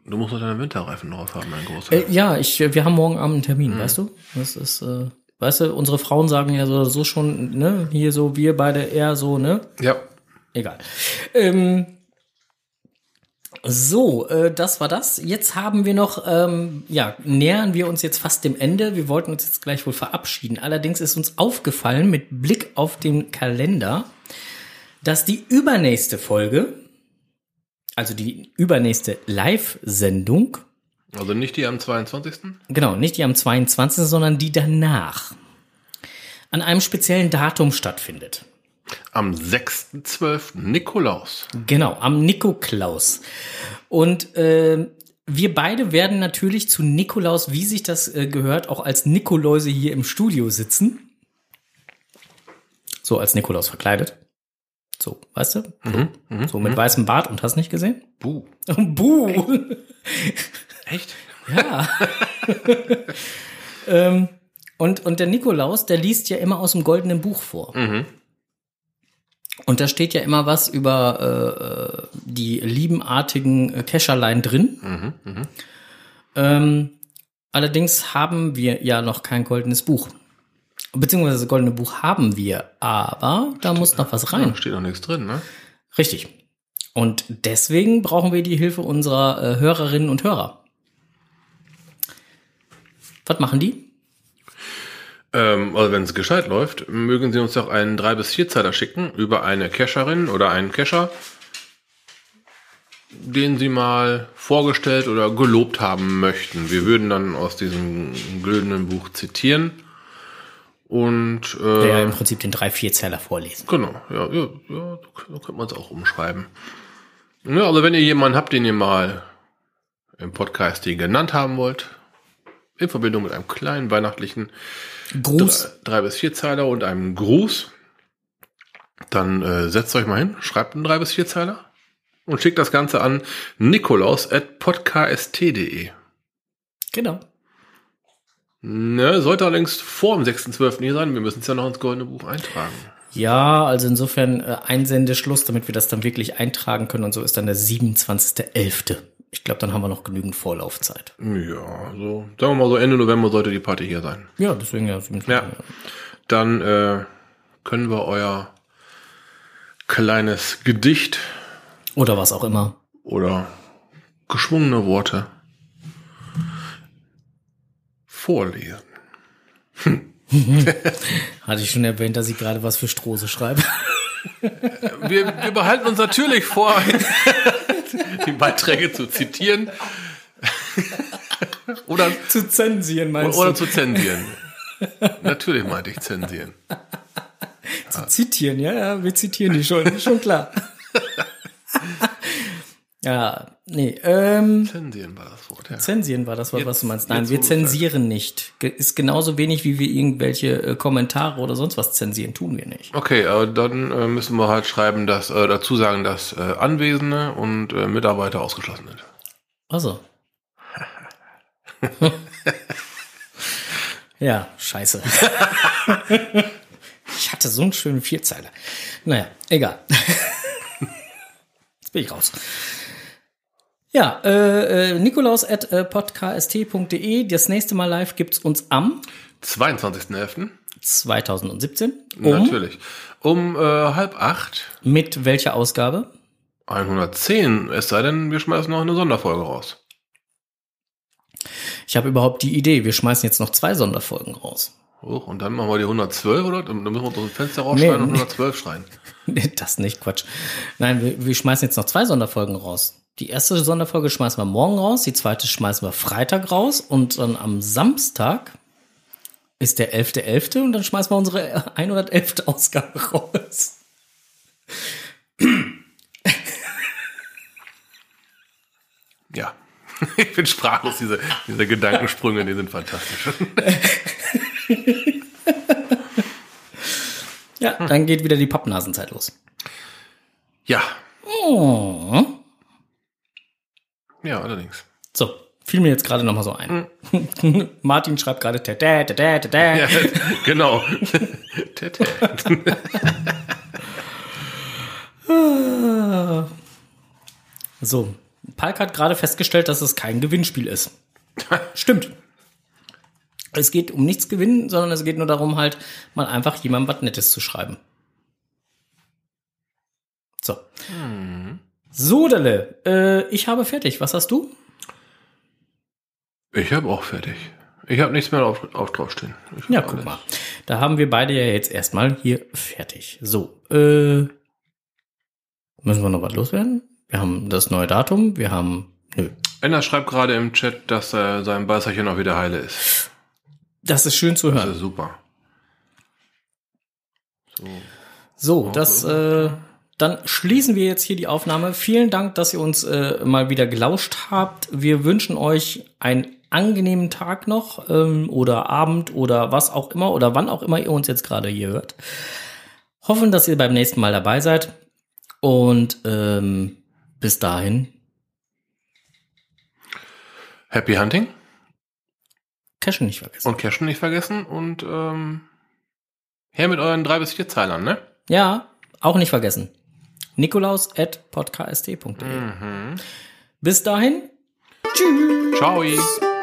B: Du musst noch deine Winterreifen drauf haben, mein Großer.
A: Äh, ja, ich, wir haben morgen Abend einen Termin, weißt du? Das ist, äh, weißt du, unsere Frauen sagen ja so, so schon, ne, hier so, wir beide eher so, ne?
B: Ja.
A: Egal. Ähm, so, äh, das war das. Jetzt haben wir noch, ähm, ja, nähern wir uns jetzt fast dem Ende. Wir wollten uns jetzt gleich wohl verabschieden. Allerdings ist uns aufgefallen mit Blick auf den Kalender, dass die übernächste Folge, also die übernächste Live-Sendung,
B: Also nicht die am 22.
A: Genau, nicht die am 22., sondern die danach an einem speziellen Datum stattfindet.
B: Am 6.12. Nikolaus.
A: Genau, am Nikoklaus. Und äh, wir beide werden natürlich zu Nikolaus, wie sich das äh, gehört, auch als Nikoläuse hier im Studio sitzen. So als Nikolaus verkleidet. So, weißt du? so mit weißem Bart und hast nicht gesehen?
B: Buh.
A: Buh!
B: Echt?
A: Ja. ähm, und, und der Nikolaus, der liest ja immer aus dem goldenen Buch vor. Und da steht ja immer was über äh, die liebenartigen äh, Kescherlein drin. Ähm, allerdings haben wir ja noch kein goldenes Buch. Beziehungsweise das goldene Buch haben wir, aber da muss noch was rein.
B: Da steht noch nichts drin, ne?
A: Richtig. Und deswegen brauchen wir die Hilfe unserer äh, Hörerinnen und Hörer. Was machen die?
B: Ähm, also wenn es gescheit läuft, mögen Sie uns doch einen 3 bis 4 Zeiler schicken über eine Cacherin oder einen Cacher, den Sie mal vorgestellt oder gelobt haben möchten. Wir würden dann aus diesem glühenden Buch zitieren und äh,
A: Der ja im Prinzip den drei vier Zeller vorlesen.
B: Genau, ja, ja, ja, so könnte man es auch umschreiben. Ja, also wenn ihr jemanden habt, den ihr mal im Podcast den genannt haben wollt, in Verbindung mit einem kleinen weihnachtlichen
A: Gruß.
B: drei, drei bis vier Zeiler und einem Gruß, dann äh, setzt euch mal hin, schreibt einen drei bis vier Zeiler und schickt das Ganze an nikolaus at podcast.de.
A: Genau.
B: Ne, sollte allerdings vor dem 6.12. hier sein. Wir müssen es ja noch ins Goldene Buch eintragen.
A: Ja, also insofern äh, Einsendeschluss, damit wir das dann wirklich eintragen können und so ist dann der 27.11. Ich glaube, dann haben wir noch genügend Vorlaufzeit.
B: Ja, so, sagen wir mal so Ende November sollte die Party hier sein.
A: Ja, deswegen ja. 27.
B: Ja. Dann äh, können wir euer kleines Gedicht
A: Oder was auch immer.
B: oder geschwungene Worte vorlesen.
A: Hatte ich schon erwähnt, dass ich gerade was für Strose schreibe.
B: Wir, wir behalten uns natürlich vor, die Beiträge zu zitieren oder,
A: zu zensieren, meinst
B: oder
A: du?
B: zu zensieren. Natürlich meinte ich zensieren.
A: Zu zitieren, ja, ja, wir zitieren die schon, schon klar. ja, nee, ähm,
B: Zensieren war das Wort, ja.
A: zensieren war das Wort, was du meinst. Nein,
B: jetzt,
A: wir zensieren nicht. Ge- Ist genauso wenig, wie wir irgendwelche äh, Kommentare oder sonst was zensieren, tun wir nicht.
B: Okay, aber dann äh, müssen wir halt schreiben, dass äh, dazu sagen, dass äh, Anwesende und äh, Mitarbeiter ausgeschlossen sind.
A: Also. ja, scheiße. ich hatte so einen schönen Vierzeiler. Naja, egal. Jetzt bin ich raus. Ja, äh, äh, nikolaus at äh, podcast.de. Das nächste Mal live gibt's uns am
B: 22.11.
A: 2017. Um,
B: Natürlich. Um äh, halb acht,
A: mit welcher Ausgabe?
B: 110, es sei denn, wir schmeißen noch eine Sonderfolge raus.
A: Ich habe überhaupt die Idee, wir schmeißen jetzt noch zwei Sonderfolgen raus.
B: Hoch, und dann machen wir die 112, oder? Dann müssen wir uns aus dem Fenster rausschreien
A: Nee.
B: und 112 schreien.
A: Das nicht, Quatsch. Nein, wir, wir schmeißen jetzt noch zwei Sonderfolgen raus. Die erste Sonderfolge schmeißen wir morgen raus, die zweite schmeißen wir Freitag raus und dann am Samstag ist der 11.11. und dann schmeißen wir unsere 111. Ausgabe raus.
B: Ja. Ich bin sprachlos, diese, diese Gedankensprünge, die sind fantastisch.
A: Ja, dann geht wieder die Pappnasenzeit los.
B: Ja.
A: Oh.
B: Ja, allerdings.
A: So, fiel mir jetzt gerade noch mal so ein. Martin schreibt gerade tä, tä, tä.
B: Ja, genau.
A: So, Palk hat gerade festgestellt, dass es kein Gewinnspiel ist. Stimmt. Es geht um nichts gewinnen, sondern es geht nur darum, halt mal einfach jemandem was Nettes zu schreiben. So. So, Delle, äh, ich habe fertig. Was hast du?
B: Ich habe auch fertig. Ich habe nichts mehr auf, auf draufstehen. Ich
A: Ja,
B: alles.
A: guck mal. Da haben wir beide ja jetzt erstmal hier fertig. So, äh, müssen wir noch was loswerden? Wir haben das neue Datum, wir haben, nö.
B: Enna schreibt gerade im Chat, dass äh, sein Beißerchen auch wieder heile ist.
A: Das ist schön zu
B: Das
A: hören.
B: ist super. So.
A: So, das, äh, dann schließen wir jetzt hier die Aufnahme. Vielen Dank, dass ihr uns äh, mal wieder gelauscht habt. Wir wünschen euch einen angenehmen Tag noch ähm, oder Abend oder was auch immer oder wann auch immer ihr uns jetzt gerade hier hört. Hoffen, dass ihr beim nächsten Mal dabei seid und ähm, bis dahin
B: Happy Hunting
A: Cashen nicht vergessen.
B: und Cashen nicht vergessen und ähm, her mit euren drei bis vier Zeilern, ne?
A: Ja, auch nicht vergessen. Nikolaus at podcast.de. Bis dahin. Tschüss.
B: Ciao.